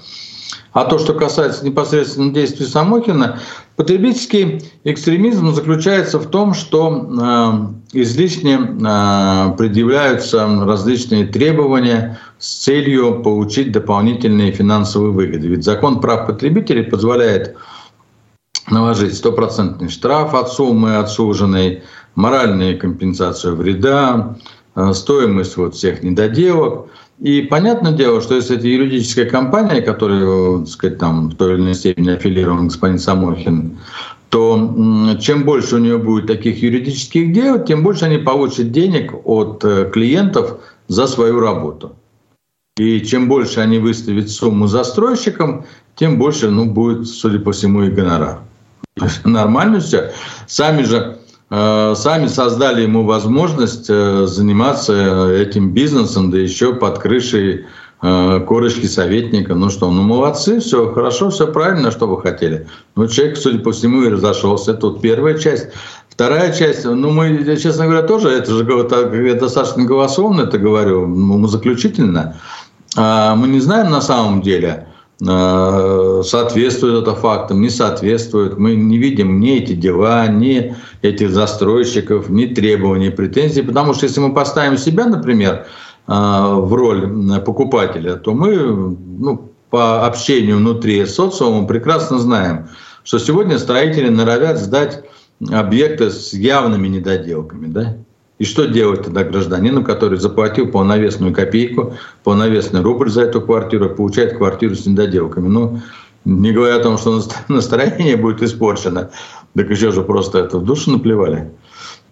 А то, что касается непосредственно действий Самохина, потребительский экстремизм заключается в том, что э, излишне э, предъявляются различные требования с целью получить дополнительные финансовые выгоды. Ведь закон прав потребителей позволяет наложить стопроцентный штраф от суммы отсуженной, моральную компенсацию вреда, э, стоимость вот всех недоделок – и понятное дело, что если это юридическая компания, которая, так сказать, там в той или иной степени аффилирован господин Самохин, то чем больше у нее будет таких юридических дел, тем больше они получат денег от э, клиентов за свою работу. И чем больше они выставят сумму застройщикам, тем больше ну, будет, судя по всему, и гонорар. Нормально все. Сами же Э, сами создали ему возможность э, заниматься этим бизнесом, да еще под крышей э, корочки советника. Ну что, ну молодцы, все хорошо, все правильно, что вы хотели. Ну, человек, судя по всему, и разошелся. Это вот первая часть. Вторая часть, ну, мы, честно говоря, тоже, это же я достаточно голословно это говорю, ну, заключительно. А мы не знаем на самом деле, Э, соответствует это фактам, не соответствует. Мы не видим ни эти дела, ни этих застройщиков, ни требований, претензий. Потому что если мы поставим себя, например, э, в роль покупателя, то мы ну, по общению внутри социума прекрасно знаем, что сегодня строители норовят сдать объекты с явными недоделками. Да? И что делать тогда гражданину, который заплатил полновесную копейку, полновесный рубль за эту квартиру, получает квартиру с недоделками? Ну, не говоря о том, что настроение будет испорчено, так еще же просто это в душу наплевали.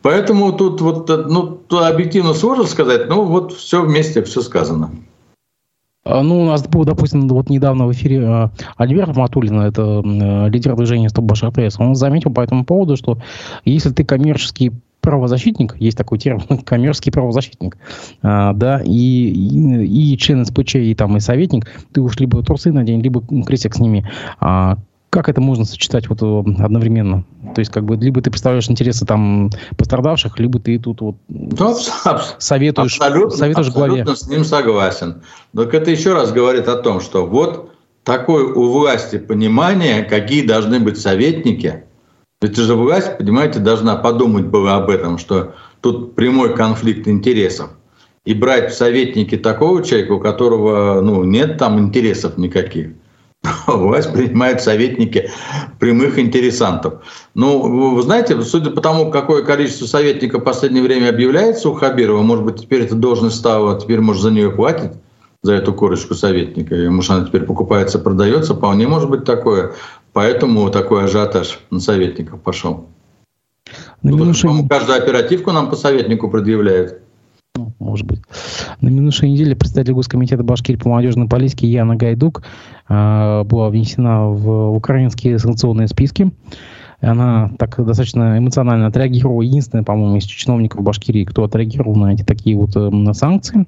Поэтому тут вот, ну, объективно сложно сказать, но вот все вместе, все сказано. А, ну, у нас был, допустим, вот недавно в эфире э, Альберт Матулина, это э, лидер движения «Стоп Башар он заметил по этому поводу, что если ты коммерческий правозащитник, есть такой термин, коммерческий правозащитник, а, да, и, и, и член СПЧ, и там, и советник, ты уж либо трусы надень, либо крестик с ними. А, как это можно сочетать вот э, одновременно? То есть, как бы, либо ты представляешь интересы там пострадавших, либо ты тут вот да, советуешь, абсолютно, советуешь абсолютно главе. с ним согласен. Но это еще раз говорит о том, что вот такое у власти понимание, какие должны быть советники – это же власть, понимаете, должна подумать было об этом, что тут прямой конфликт интересов. И брать в советники такого человека, у которого ну, нет там интересов никаких. Власть принимает советники прямых интересантов. Ну, вы знаете, судя по тому, какое количество советников в последнее время объявляется у Хабирова, может быть, теперь эта должность стала, теперь, может, за нее платить, за эту корочку советника, и, может, она теперь покупается, продается, вполне может быть такое. Поэтому такой ажиотаж на советников пошел. На ну, минувшей... Каждую оперативку нам по советнику предъявляют. Ну, может быть. На минувшей неделе представитель Госкомитета Башкирии по молодежной политике Яна Гайдук э, была внесена в украинские санкционные списки. Она так достаточно эмоционально отреагировала. Единственная, по-моему, из чиновников Башкирии, кто отреагировал на эти такие вот э, санкции.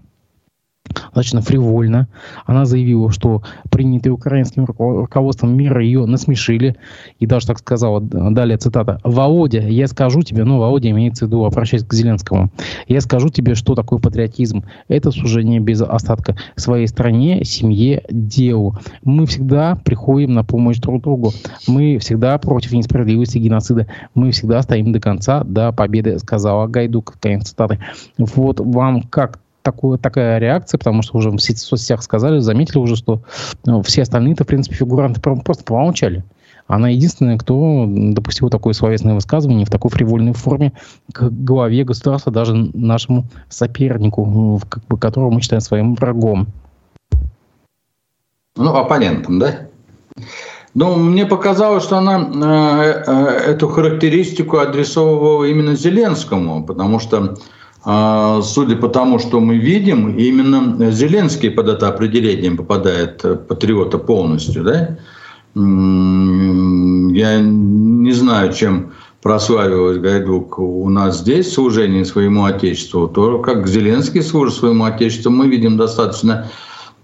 Достаточно фривольно. Она заявила, что принятые украинским руководством мира ее насмешили. И даже так сказала, далее цитата. «Володя, я скажу тебе, ну, Володя имеется в виду, обращаясь к Зеленскому, я скажу тебе, что такое патриотизм. Это служение без остатка своей стране, семье, делу. Мы всегда приходим на помощь друг другу. Мы всегда против несправедливости геноцида. Мы всегда стоим до конца, до победы», сказала Гайдук. Конец цитаты. Вот вам как такую, такая реакция, потому что уже в соцсетях сказали, заметили уже, что ну, все остальные-то, в принципе, фигуранты просто помолчали. Она единственная, кто допустил такое словесное высказывание в такой фривольной форме к главе государства, даже нашему сопернику, как бы, которого мы считаем своим врагом. Ну, оппонентом, да? Ну, мне показалось, что она э, э, эту характеристику адресовывала именно Зеленскому, потому что судя по тому, что мы видим, именно Зеленский под это определение попадает э, патриота полностью. Да? Я не знаю, чем прославилась Гайдук у нас здесь служение своему Отечеству, то как Зеленский служит своему Отечеству, мы видим достаточно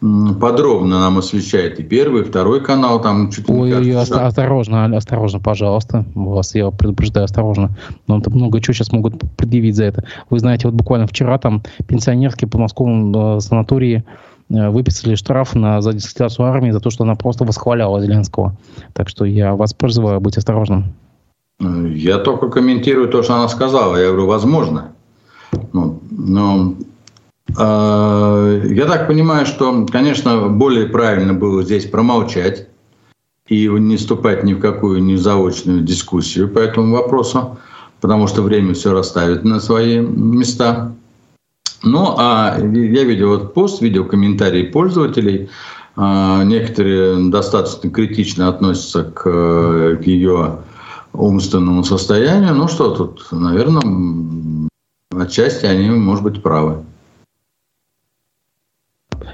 подробно нам освещает и первый, и второй канал. Там чуть Ой, ой, кажется, осторожно, осторожно, пожалуйста. Вас я предупреждаю, осторожно. Но там много чего сейчас могут предъявить за это. Вы знаете, вот буквально вчера там пенсионерки по московскому э, санатории э, выписали штраф на за дискредитацию армии за то, что она просто восхваляла Зеленского. Так что я вас призываю быть осторожным. Я только комментирую то, что она сказала. Я говорю, возможно. Ну, но я так понимаю, что, конечно, более правильно было здесь промолчать и не вступать ни в какую ни заочную дискуссию по этому вопросу, потому что время все расставит на свои места. Ну, а я видел вот пост, видел комментарии пользователей. А, некоторые достаточно критично относятся к ее умственному состоянию. Ну что тут, наверное, отчасти они, может быть, правы.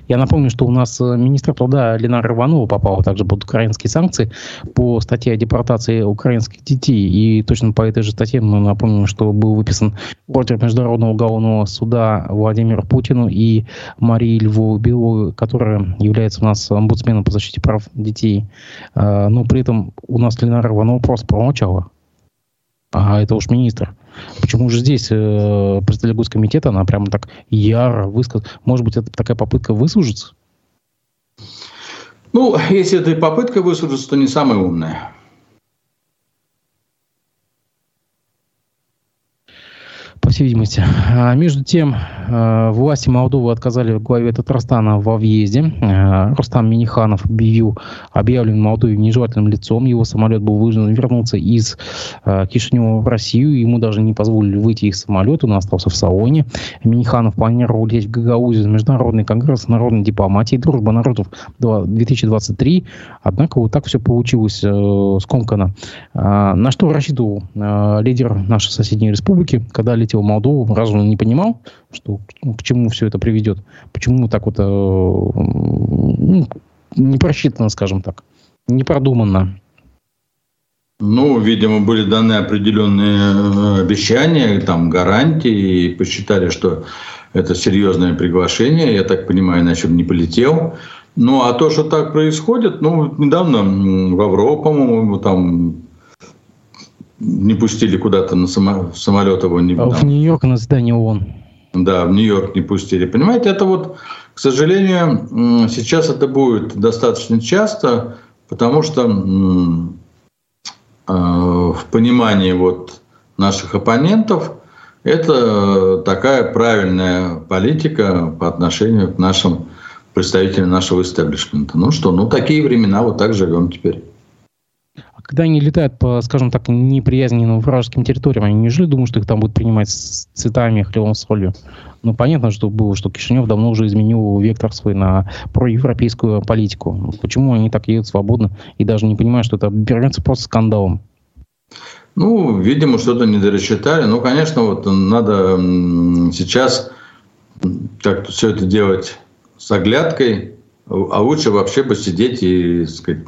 Я напомню, что у нас э, министр труда Ленара Иванова попала также под украинские санкции по статье о депортации украинских детей. И точно по этой же статье мы напомним, что был выписан ордер Международного уголовного суда Владимиру Путину и Марии Львову Беловой, которая является у нас омбудсменом по защите прав детей. А, но при этом у нас Ленара Иванова просто промолчала. А это уж министр. Почему же здесь э, представитель Госкомитета, она прямо так яро высказала? Может быть, это такая попытка выслужиться? Ну, если это попытка выслужиться, то не самая умная. Всей видимости. А между тем, э, власти Молдовы отказали главе Татарстана во въезде. Э, Рустам Миниханов объявил, объявлен Молдове нежелательным лицом. Его самолет был вынужден вернуться из э, Кишинева в Россию. Ему даже не позволили выйти из самолета, он остался в салоне. Миниханов планировал улететь в Гагаузию на Международный конгресс народной дипломатии «Дружба народов 2023». Однако вот так все получилось скомканно. На что рассчитывал лидер нашей соседней республики, когда летел разве он не понимал, что ну, к чему все это приведет? Почему так вот э, ну, не просчитано, скажем так, не продуманно? Ну, видимо, были даны определенные э, обещания, там, гарантии, и посчитали, что это серьезное приглашение, я так понимаю, иначе бы не полетел. Ну, а то, что так происходит, ну, недавно в Авро, по-моему, там не пустили куда-то на само, самолет его. Не, а в Нью-Йорк на здание ООН. Да, в Нью-Йорк не пустили. Понимаете, это вот, к сожалению, сейчас это будет достаточно часто, потому что э, в понимании вот наших оппонентов это такая правильная политика по отношению к нашим представителям нашего истеблишмента. Ну что, ну такие времена, вот так живем теперь когда они летают по, скажем так, неприязненным вражеским территориям, они неужели думают, что их там будут принимать с цветами, хлебом, солью? Ну, понятно, что было, что Кишинев давно уже изменил вектор свой на проевропейскую политику. Почему они так едут свободно и даже не понимают, что это обернется просто скандалом? Ну, видимо, что-то не дорассчитали. Ну, конечно, вот надо сейчас как-то все это делать с оглядкой, а лучше вообще посидеть и сказать,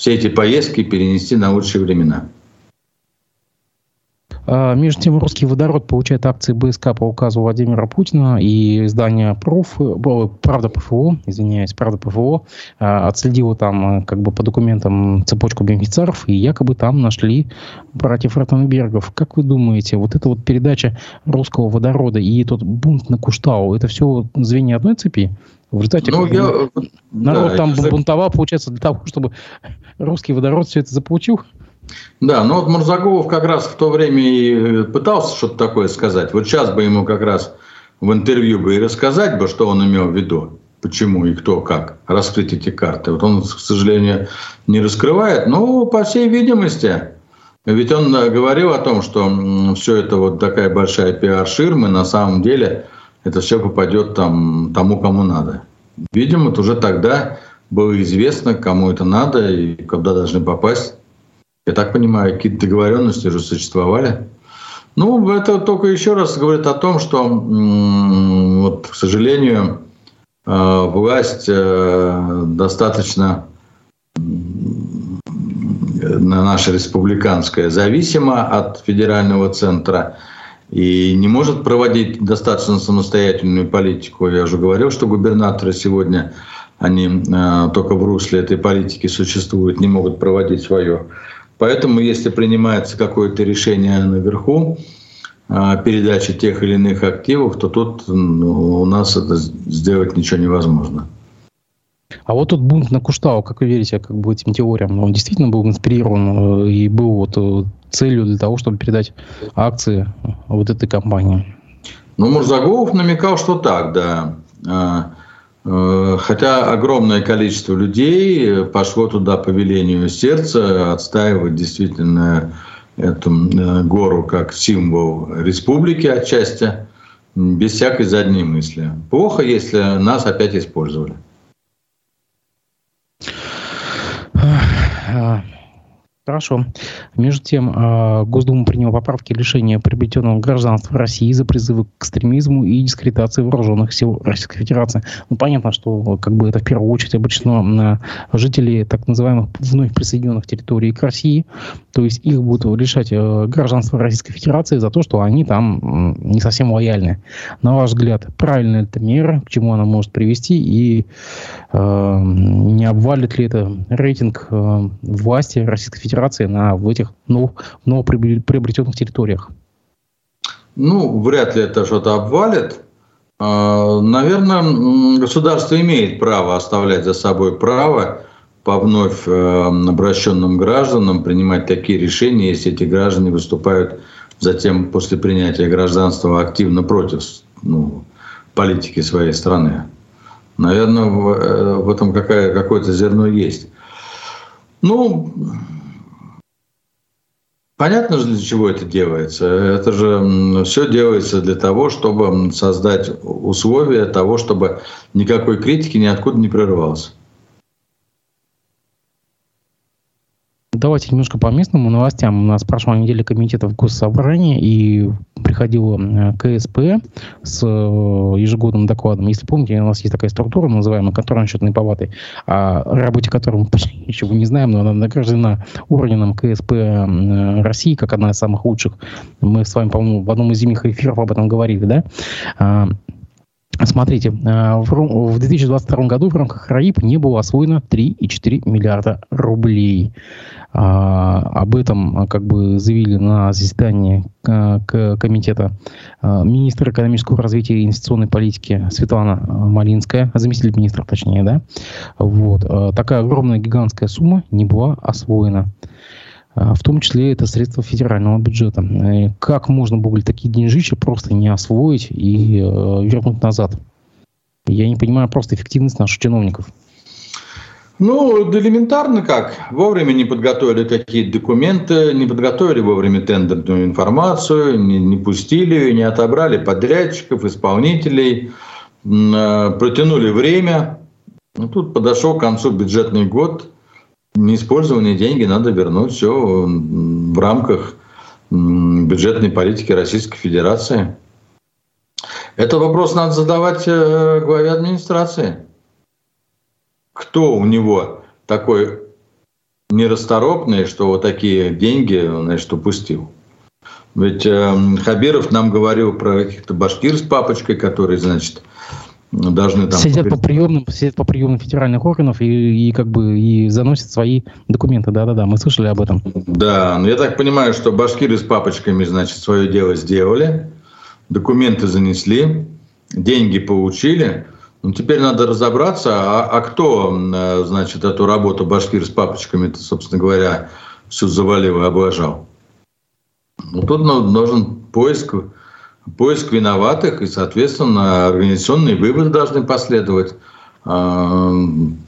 все эти поездки перенести на лучшие времена. А, между тем, русский водород получает акции БСК по указу Владимира Путина и издание ПРОФ, Правда ПФО, извиняюсь, Правда ПФО, а, отследило там как бы по документам цепочку бенефициаров, и якобы там нашли братьев Ротенбергов. Как вы думаете, вот эта вот передача русского водорода и тот бунт на Куштау, это все звенья одной цепи? В результате ну, я, народ да, там это... бунтовал, получается, для того, чтобы русский водород все это заполучил? Да, ну вот Мурзагулов как раз в то время и э, пытался что-то такое сказать. Вот сейчас бы ему как раз в интервью бы и рассказать бы, что он имел в виду, почему и кто как, раскрыть эти карты. Вот он, к сожалению, не раскрывает, но, по всей видимости, ведь он э, говорил о том, что все это вот такая большая пиар-ширма, на самом деле – это все попадет там, тому, кому надо. Видимо, уже тогда было известно, кому это надо и куда должны попасть. Я так понимаю, какие-то договоренности уже существовали. Ну, это только еще раз говорит о том, что, вот, к сожалению, э, власть э, достаточно наша республиканская зависима от федерального центра – и не может проводить достаточно самостоятельную политику. Я уже говорил, что губернаторы сегодня, они э, только в русле этой политики существуют, не могут проводить свое. Поэтому, если принимается какое-то решение наверху, э, передачи тех или иных активов, то тут ну, у нас это сделать ничего невозможно. А вот тут бунт на Куштау, как вы верите, как бы этим теориям, он действительно был инспирирован э, и был вот э, целью для того, чтобы передать акции вот этой компании? Ну, Мурзагулов намекал, что так, да. А, э, хотя огромное количество людей пошло туда по велению сердца отстаивать действительно эту гору как символ республики отчасти, без всякой задней мысли. Плохо, если нас опять использовали. А, Хорошо. Между тем, а, Госдума приняла поправки лишения приобретенного гражданства России за призывы к экстремизму и дискредитации вооруженных сил Российской Федерации. Ну, понятно, что как бы это в первую очередь обречено на жителей так называемых вновь присоединенных территорий к России. То есть их будут лишать э, гражданства Российской Федерации за то, что они там не совсем лояльны. На ваш взгляд, правильная это мера, к чему она может привести и э, не обвалит ли это рейтинг э, власти Российской Федерации Федерации на в этих ну, новоприобретенных территориях? Ну, вряд ли это что-то обвалит. А, наверное, государство имеет право оставлять за собой право по вновь э, обращенным гражданам принимать такие решения, если эти граждане выступают затем после принятия гражданства активно против ну, политики своей страны. Наверное, в, э, этом какое-то зерно есть. Ну, Понятно же, для чего это делается. Это же все делается для того, чтобы создать условия того, чтобы никакой критики ниоткуда не прерывался. Давайте немножко по местным новостям. У нас прошла неделя комитетов Госсобрания и приходила КСП с э, ежегодным докладом. Если помните, у нас есть такая структура, называемая контрольно счетной палаты, о работе которой мы почти ничего не знаем, но она награждена орденом КСП э, России, как одна из самых лучших. Мы с вами, по-моему, в одном из зимних эфиров об этом говорили, да? А, смотрите, в 2022 году в рамках РАИП не было освоено 3,4 миллиарда рублей. А, об этом а, как бы заявили на заседании а, комитета министра экономического развития и инвестиционной политики Светлана Малинская, заместитель министра точнее, да. Вот. Такая огромная гигантская сумма не была освоена. В том числе это средства федерального бюджета. Как можно было такие деньжища просто не освоить и вернуть назад? Я не понимаю просто эффективность наших чиновников. Ну, элементарно как. Вовремя не подготовили какие-то документы, не подготовили вовремя тендерную информацию, не, не пустили, не отобрали подрядчиков, исполнителей, э, протянули время. Ну, тут подошел к концу бюджетный год. Неиспользованные деньги надо вернуть все в рамках бюджетной политики Российской Федерации. Это вопрос надо задавать э, главе администрации кто у него такой нерасторопный, что вот такие деньги, значит, упустил. Ведь э, Хабиров нам говорил про каких-то башкир с папочкой, которые, значит, должны там... Сидят по приемным, сидят по приемным федеральных органов и, и как бы и заносят свои документы. Да-да-да, мы слышали об этом. Да, но я так понимаю, что башкиры с папочками, значит, свое дело сделали, документы занесли, деньги получили. Ну, теперь надо разобраться, а, а кто, э, значит, эту работу башкир с папочками, собственно говоря, всю завалил и облажал. Ну, тут нужен поиск поиск виноватых, и, соответственно, организационные выводы должны последовать. А,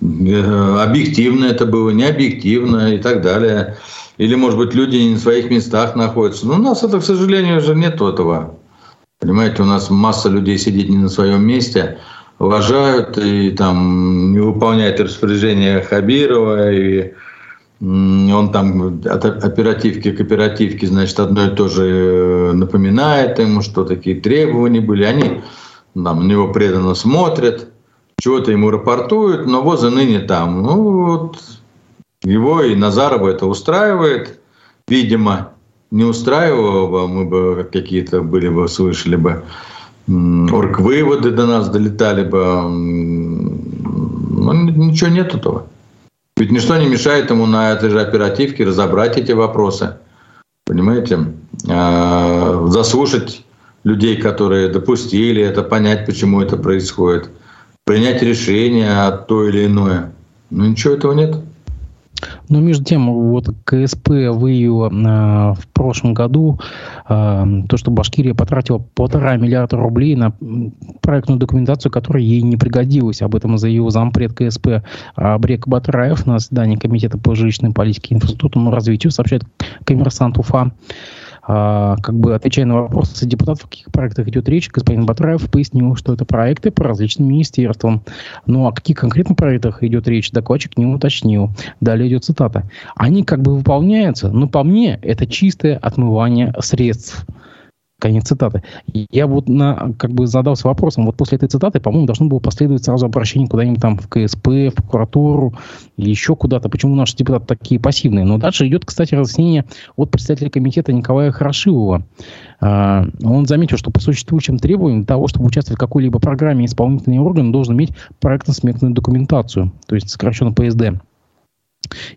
э, объективно это было, не объективно и так далее. Или, может быть, люди не на своих местах находятся. Но у нас это, к сожалению, уже нет этого. Понимаете, у нас масса людей сидит не на своем месте, уважают и там не выполняют распоряжения Хабирова и он там от оперативки к оперативке, значит, одно и то же э, напоминает ему, что такие требования были. Они там, на него преданно смотрят, чего-то ему рапортуют, но вот за ныне там. Ну, вот его и Назарова это устраивает. Видимо, не устраивало бы, мы бы какие-то были бы, слышали бы орг-выводы до нас долетали бы. Ну, ничего нет этого. Ведь ничто не мешает ему на этой же оперативке разобрать эти вопросы. Понимаете? А, заслушать людей, которые допустили это, понять, почему это происходит. Принять решение то или иное. Но ничего этого нет. Но между тем, вот КСП выявила э, в прошлом году э, то, что Башкирия потратила полтора миллиарда рублей на проектную документацию, которая ей не пригодилась. Об этом заявил зампред КСП Абрек Батраев на заседании Комитета по жилищной политике и инфраструктурному развитию, сообщает коммерсант УФА. А, как бы отвечая на вопросы депутатов, о каких проектах идет речь, господин Батраев пояснил, что это проекты по различным министерствам. Ну, о каких конкретно проектах идет речь, докладчик не уточнил. Далее идет цитата. Они как бы выполняются, но по мне это чистое отмывание средств. Конец цитаты. Я вот на, как бы задался вопросом, вот после этой цитаты, по-моему, должно было последовать сразу обращение куда-нибудь там в КСП, в прокуратуру или еще куда-то. Почему наши депутаты такие пассивные? Но дальше идет, кстати, разъяснение от председателя комитета Николая Хорошилова. А, он заметил, что по существующим требованиям того, чтобы участвовать в какой-либо программе, исполнительный орган должен иметь проектно-сметную документацию, то есть сокращенно ПСД.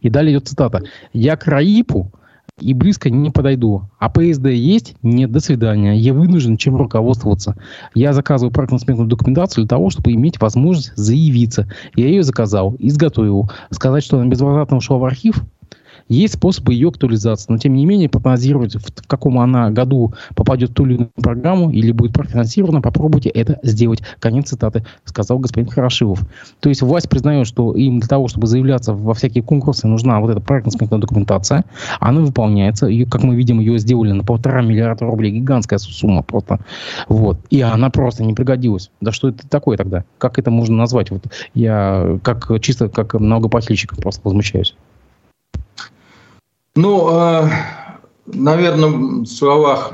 И далее идет цитата. «Я к РАИПу и близко не подойду. А ПСД есть? Нет, до свидания. Я вынужден чем руководствоваться. Я заказываю проектно-сметную документацию для того, чтобы иметь возможность заявиться. Я ее заказал, изготовил. Сказать, что она безвозвратно ушла в архив, есть способы ее актуализации, но тем не менее прогнозировать, в, каком она году попадет в ту или иную программу или будет профинансирована, попробуйте это сделать. Конец цитаты, сказал господин Хорошилов. То есть власть признает, что им для того, чтобы заявляться во всякие конкурсы, нужна вот эта проектно-сметная документация. Она выполняется. Ее, как мы видим, ее сделали на полтора миллиарда рублей. Гигантская сумма просто. Вот. И она просто не пригодилась. Да что это такое тогда? Как это можно назвать? Вот я как чисто как многоплательщик просто возмущаюсь. Ну, а, наверное, в словах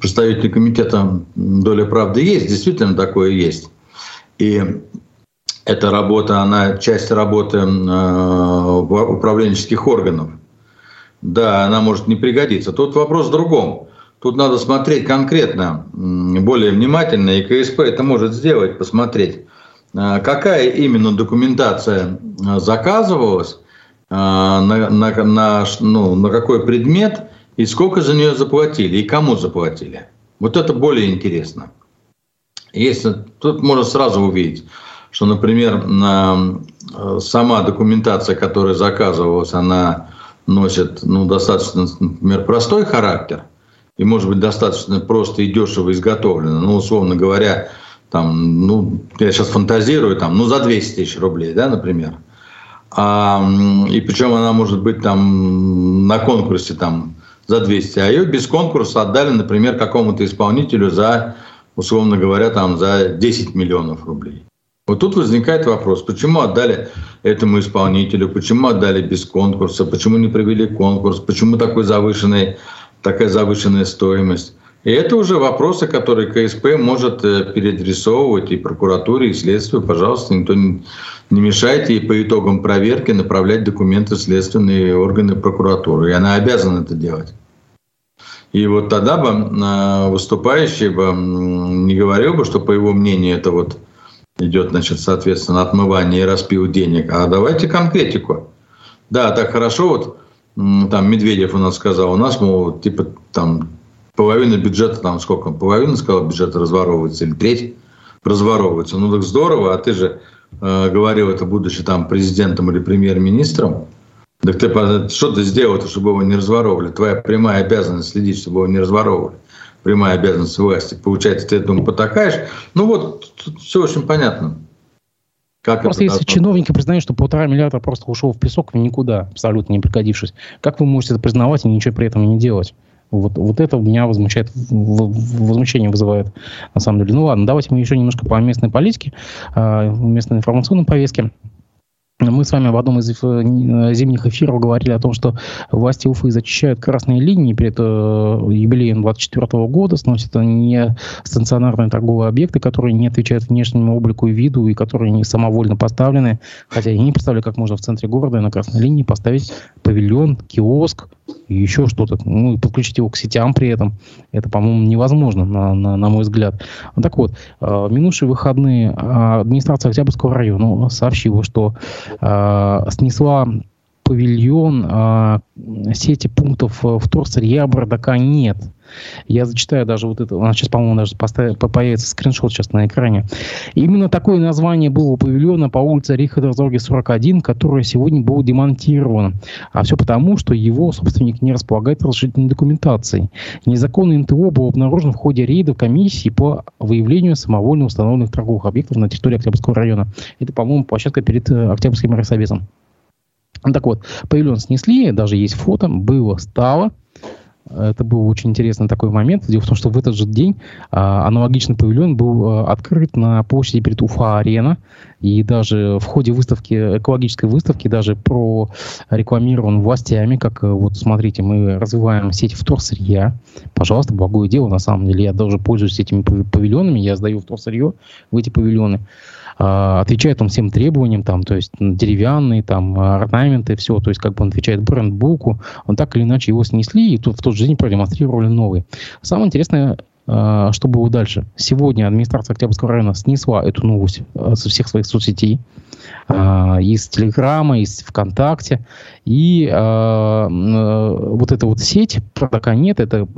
представителя комитета «Доля правды» есть, действительно такое есть. И эта работа, она часть работы э, управленческих органов. Да, она может не пригодиться. Тут вопрос в другом. Тут надо смотреть конкретно, более внимательно, и КСП это может сделать, посмотреть, э, какая именно документация заказывалась, а, на, на, на, ну, на какой предмет и сколько за нее заплатили и кому заплатили. Вот это более интересно. Если, тут можно сразу увидеть, что, например, на, э, сама документация, которая заказывалась, она носит ну, достаточно, например, простой характер и, может быть, достаточно просто и дешево изготовлена. Ну, условно говоря, там, ну, я сейчас фантазирую, там, ну, за 200 тысяч рублей, да, например – а, и причем она может быть там на конкурсе там за 200, а ее без конкурса отдали, например, какому-то исполнителю за, условно говоря, там за 10 миллионов рублей. Вот тут возникает вопрос, почему отдали этому исполнителю, почему отдали без конкурса, почему не провели конкурс, почему такой завышенный, такая завышенная стоимость. И это уже вопросы, которые КСП может э, переадресовывать и прокуратуре, и следствию. Пожалуйста, никто не, не мешайте и по итогам проверки направлять документы в следственные органы прокуратуры. И она обязана это делать. И вот тогда бы э, выступающий бы не говорил бы, что по его мнению это вот идет, значит, соответственно, отмывание и распил денег. А давайте конкретику. Да, так хорошо, вот там Медведев у нас сказал, у нас, мол, типа там половина бюджета, там сколько, половина, сказал, бюджета разворовывается или треть разворовывается. Ну так здорово, а ты же э, говорил это, будучи там президентом или премьер-министром. Так ты что ты сделал, чтобы его не разворовывали? Твоя прямая обязанность следить, чтобы его не разворовывали. Прямая обязанность власти. Получается, ты этому потакаешь. Ну вот, все очень понятно. Как просто если должно... чиновники признают, что полтора миллиарда просто ушел в песок в никуда, абсолютно не пригодившись, как вы можете это признавать и ничего при этом не делать? Вот, вот это меня возмущает, возмущение вызывает, на самом деле. Ну ладно, давайте мы еще немножко по местной политике, а, местной информационной повестке. Мы с вами в одном из э, зимних эфиров говорили о том, что власти Уфы зачищают красные линии перед э, юбилеем 24 года, сносят не стационарные торговые объекты, которые не отвечают внешнему облику и виду, и которые не самовольно поставлены. Хотя я не представляю, как можно в центре города на красной линии поставить павильон, киоск, и еще что-то, ну, и подключить его к сетям при этом. Это, по-моему, невозможно, на, на, на мой взгляд. Так вот, э, минувшие выходные администрация Октябрьского района сообщила, что э, снесла павильон э, сети пунктов в вторсырья бардака нет. Я зачитаю даже вот это. Она сейчас, по-моему, даже поставит, появится скриншот сейчас на экране. Именно такое название было у павильона по улице Рихардерзорге 41, которое сегодня было демонтировано. А все потому, что его собственник не располагает разрешительной документацией. Незаконное НТО было обнаружено в ходе рейда комиссии по выявлению самовольно установленных торговых объектов на территории Октябрьского района. Это, по-моему, площадка перед э, Октябрьским райсовесом. Так вот, павильон снесли, даже есть фото, было, стало. Это был очень интересный такой момент. Дело в том, что в этот же день а, аналогичный павильон был а, открыт на площади перед Уфа-арена. И даже в ходе выставки, экологической выставки, даже про рекламирован властями, как э, вот смотрите, мы развиваем сеть вторсырья. Пожалуйста, благое дело, на самом деле. Я даже пользуюсь этими павильонами, я сдаю вторсырье в эти павильоны. А, отвечает он всем требованиям, там, то есть деревянные, там, орнаменты, все, то есть как бы он отвечает брендбуку, он так или иначе его снесли и тут в тот же день продемонстрировали новый. Самое интересное, а, что было дальше. Сегодня администрация Октябрьского района снесла эту новость а, со всех своих соцсетей, из Телеграма, из ВКонтакте. И вот эта вот сеть, пока нет, это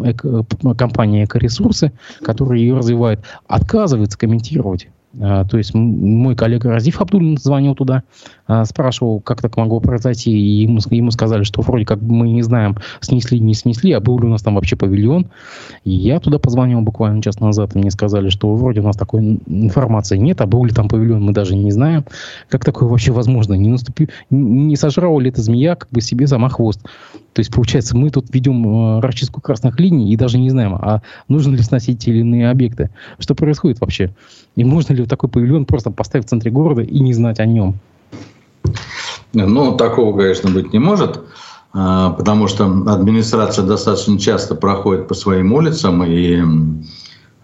компания Экоресурсы, которая ее развивает, отказывается комментировать а, то есть мой коллега Разиф Абдулин звонил туда, а, спрашивал, как так могло произойти, и ему, ему сказали, что вроде как мы не знаем, снесли, не снесли, а был ли у нас там вообще павильон. И я туда позвонил буквально час назад, и мне сказали, что вроде у нас такой информации нет, а был ли там павильон, мы даже не знаем. Как такое вообще возможно? Не, наступи, не сожрала ли эта змея как бы себе сама хвост? То есть, получается, мы тут ведем э, расчистку красных линий и даже не знаем, а нужно ли сносить те или иные объекты. Что происходит вообще? И можно ли такой павильон просто поставить в центре города и не знать о нем? Ну, такого, конечно, быть не может, а, потому что администрация достаточно часто проходит по своим улицам, и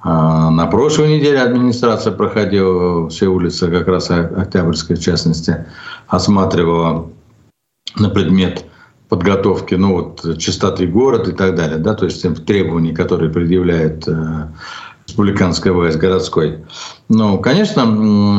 а, на прошлой неделе администрация проходила все улицы, как раз Октябрьской в частности, осматривала на предмет подготовки, ну вот, чистоты города и так далее, да, то есть требований, которые предъявляет республиканская власть городской. Ну, конечно,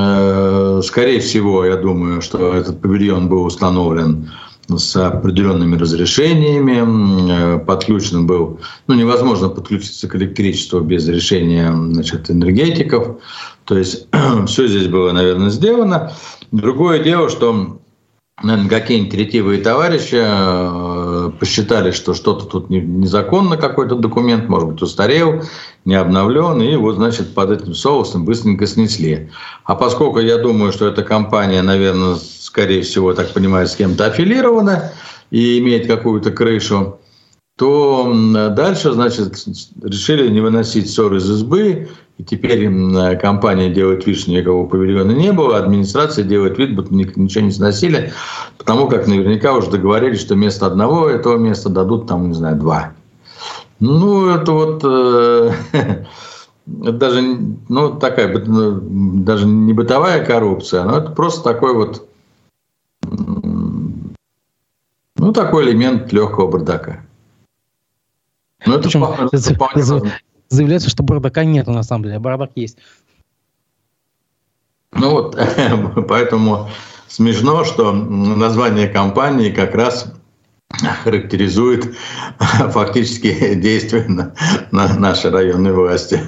э, скорее всего, я думаю, что этот павильон был установлен с определенными разрешениями, э, подключен был, ну, невозможно подключиться к электричеству без решения значит, энергетиков. То есть все здесь было, наверное, сделано. Другое дело, что наверное, какие-нибудь ретивые товарищи э, посчитали, что что-то тут незаконно, какой-то документ, может быть, устарел, не обновлен, и вот, значит, под этим соусом быстренько снесли. А поскольку я думаю, что эта компания, наверное, скорее всего, так понимаю, с кем-то аффилирована и имеет какую-то крышу, то дальше, значит, решили не выносить ссор из избы, и теперь э, компания делает вид, что никакого павильона не было, администрация делает вид, будто ничего не сносили, потому как наверняка уже договорились, что вместо одного этого места дадут там, не знаю, два. Ну, это вот э, даже, ну, такая, ну, даже не бытовая коррупция, но это просто такой вот, ну, такой элемент легкого бардака. Ну, это Причем, это вполне заявляется, что бардака нет на самом деле, а бардак есть. Ну вот, поэтому смешно, что название компании как раз характеризует фактически действия на, на нашей районной власти.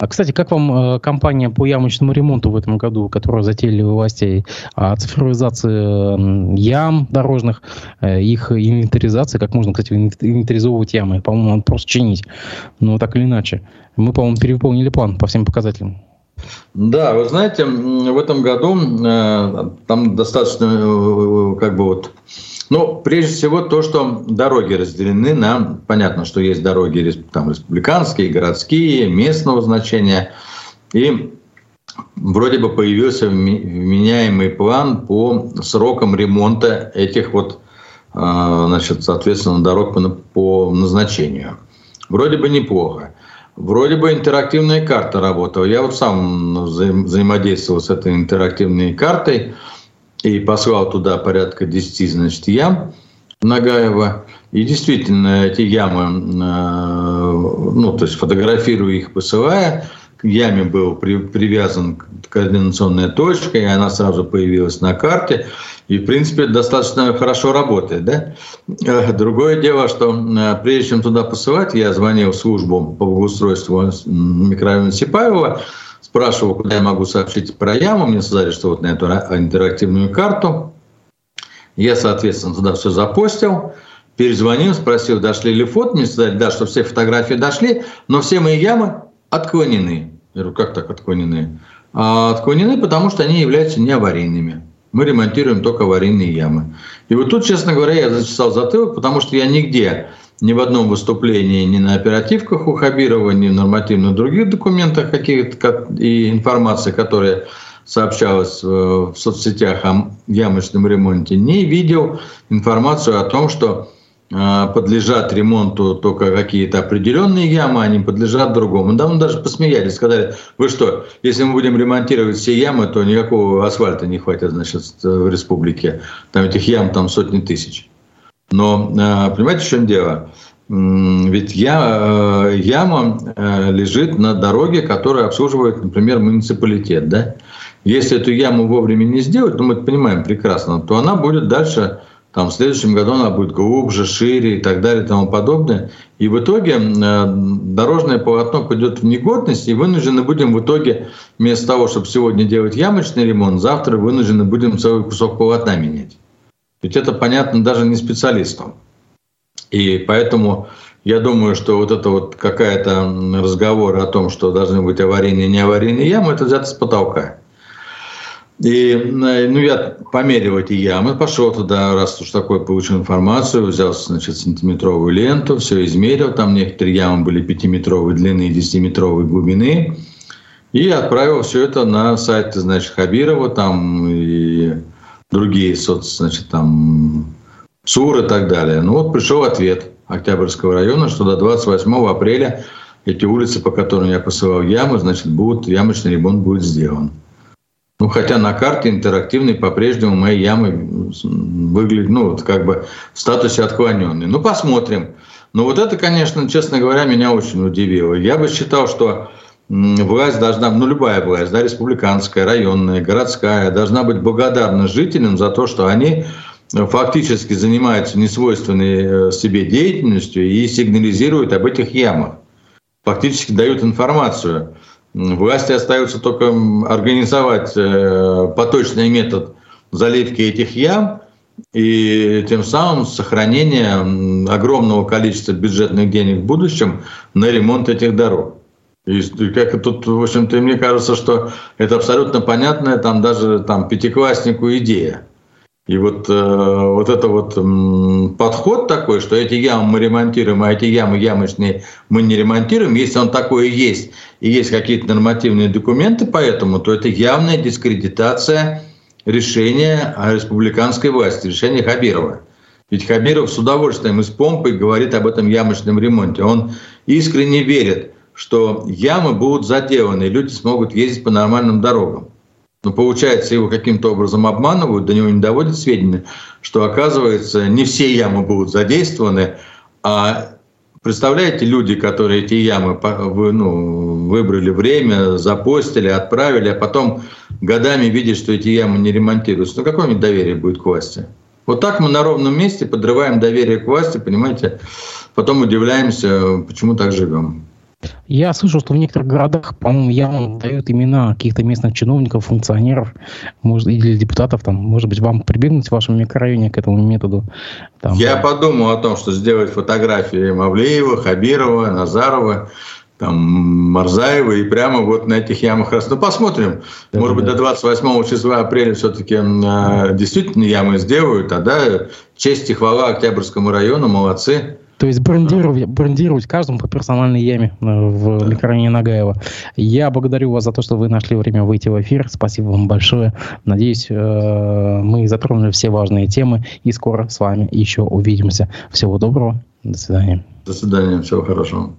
А, кстати, как вам э, компания по ямочному ремонту в этом году, которую затеяли власти, а, цифровизации ям дорожных, э, их инвентаризация, как можно, кстати, инвентаризовывать ямы? По-моему, надо просто чинить. Но так или иначе. Мы, по-моему, перевыполнили план по всем показателям. Да, вы знаете, в этом году э, там достаточно э, как бы вот ну, прежде всего то, что дороги разделены на, понятно, что есть дороги там, республиканские, городские, местного значения. И вроде бы появился вменяемый план по срокам ремонта этих вот, а, значит, соответственно, дорог по назначению. Вроде бы неплохо. Вроде бы интерактивная карта работала. Я вот сам взаимодействовал с этой интерактивной картой и послал туда порядка 10, значит, ям Нагаева. И действительно, эти ямы, э, ну, то есть фотографирую их, посылая, яме был при, привязан координационная точка, и она сразу появилась на карте. И, в принципе, достаточно хорошо работает. Да? Э, другое дело, что э, прежде чем туда посылать, я звонил в службу по благоустройству микрорайона Сипаева, спрашивал, куда я могу сообщить про яму. Мне сказали, что вот на эту интерактивную карту. Я, соответственно, туда все запостил. Перезвонил, спросил, дошли ли фото. Мне сказали, да, что все фотографии дошли, но все мои ямы отклонены. Я говорю, как так отклонены? А отклонены, потому что они являются неаварийными. Мы ремонтируем только аварийные ямы. И вот тут, честно говоря, я зачесал затылок, потому что я нигде ни в одном выступлении, ни на оперативках у Хабирова, ни в нормативных других документах каких-то и информации, которая сообщалась в соцсетях о ямочном ремонте, не видел информацию о том, что подлежат ремонту только какие-то определенные ямы, они подлежат другому. Да, мы даже посмеялись, сказали, вы что, если мы будем ремонтировать все ямы, то никакого асфальта не хватит, значит, в республике. Там этих ям там сотни тысяч. Но а, понимаете, в чем дело? Ведь я, э, яма э, лежит на дороге, которая обслуживает, например, муниципалитет. Да? Если эту яму вовремя не сделать, ну мы это понимаем прекрасно, то она будет дальше, там, в следующем году она будет глубже, шире и так далее и тому подобное. И в итоге э, дорожное полотно пойдет в негодность, и вынуждены будем в итоге, вместо того, чтобы сегодня делать ямочный ремонт, завтра вынуждены будем целый кусок полотна менять. Ведь это понятно даже не специалистам. И поэтому я думаю, что вот это вот какая-то разговор о том, что должны быть аварийные и неаварийные ямы, это взято с потолка. И ну, я померил эти ямы, пошел туда, раз уж такой получил информацию, взял значит, сантиметровую ленту, все измерил. Там некоторые ямы были пятиметровой длины и десятиметровой глубины. И отправил все это на сайт значит, Хабирова, там и другие соц, значит, там СУР и так далее. Ну вот пришел ответ Октябрьского района, что до 28 апреля эти улицы, по которым я посылал ямы, значит, будут, ямочный ремонт будет сделан. Ну, хотя на карте интерактивной по-прежнему мои ямы выглядят, ну, вот как бы в статусе отклоненные. Ну, посмотрим. Но вот это, конечно, честно говоря, меня очень удивило. Я бы считал, что власть должна, ну любая власть, да, республиканская, районная, городская, должна быть благодарна жителям за то, что они фактически занимаются несвойственной э, себе деятельностью и сигнализируют об этих ямах. Фактически дают информацию. Власти остается только организовать э, поточный метод заливки этих ям и тем самым сохранение огромного количества бюджетных денег в будущем на ремонт этих дорог. И как тут, в общем-то, мне кажется, что это абсолютно понятная там даже там пятикласснику идея. И вот, э, вот это вот подход такой, что эти ямы мы ремонтируем, а эти ямы ямочные мы не ремонтируем, если он такой есть, и есть какие-то нормативные документы по этому, то это явная дискредитация решения республиканской власти, решения Хабирова. Ведь Хабиров с удовольствием и с помпой говорит об этом ямочном ремонте. Он искренне верит, что ямы будут заделаны, люди смогут ездить по нормальным дорогам. Но получается, его каким-то образом обманывают, до него не доводят сведения, что оказывается, не все ямы будут задействованы, а представляете, люди, которые эти ямы ну, выбрали время, запостили, отправили, а потом годами видят, что эти ямы не ремонтируются. Ну какое у доверие будет к власти? Вот так мы на ровном месте подрываем доверие к власти, понимаете, потом удивляемся, почему так живем. Я слышал, что в некоторых городах, по-моему, явно дают имена каких-то местных чиновников, функционеров может, или депутатов. Там, может быть, вам прибегнуть в вашем микрорайоне к этому методу? Там, Я да. подумал о том, что сделать фотографии Мавлеева, Хабирова, Назарова, там, Марзаева и прямо вот на этих ямах раз. Ну, посмотрим. Да, Может да. быть, до 28 числа апреля все-таки э, действительно ямы сделают, а да, честь и хвала Октябрьскому району, молодцы. То есть брендировать, брендировать каждому по персональной яме э, в микрорайоне Нагаева. Я благодарю вас за то, что вы нашли время выйти в эфир. Спасибо вам большое. Надеюсь, э, мы затронули все важные темы и скоро с вами еще увидимся. Всего доброго. До свидания. До свидания. Всего хорошего.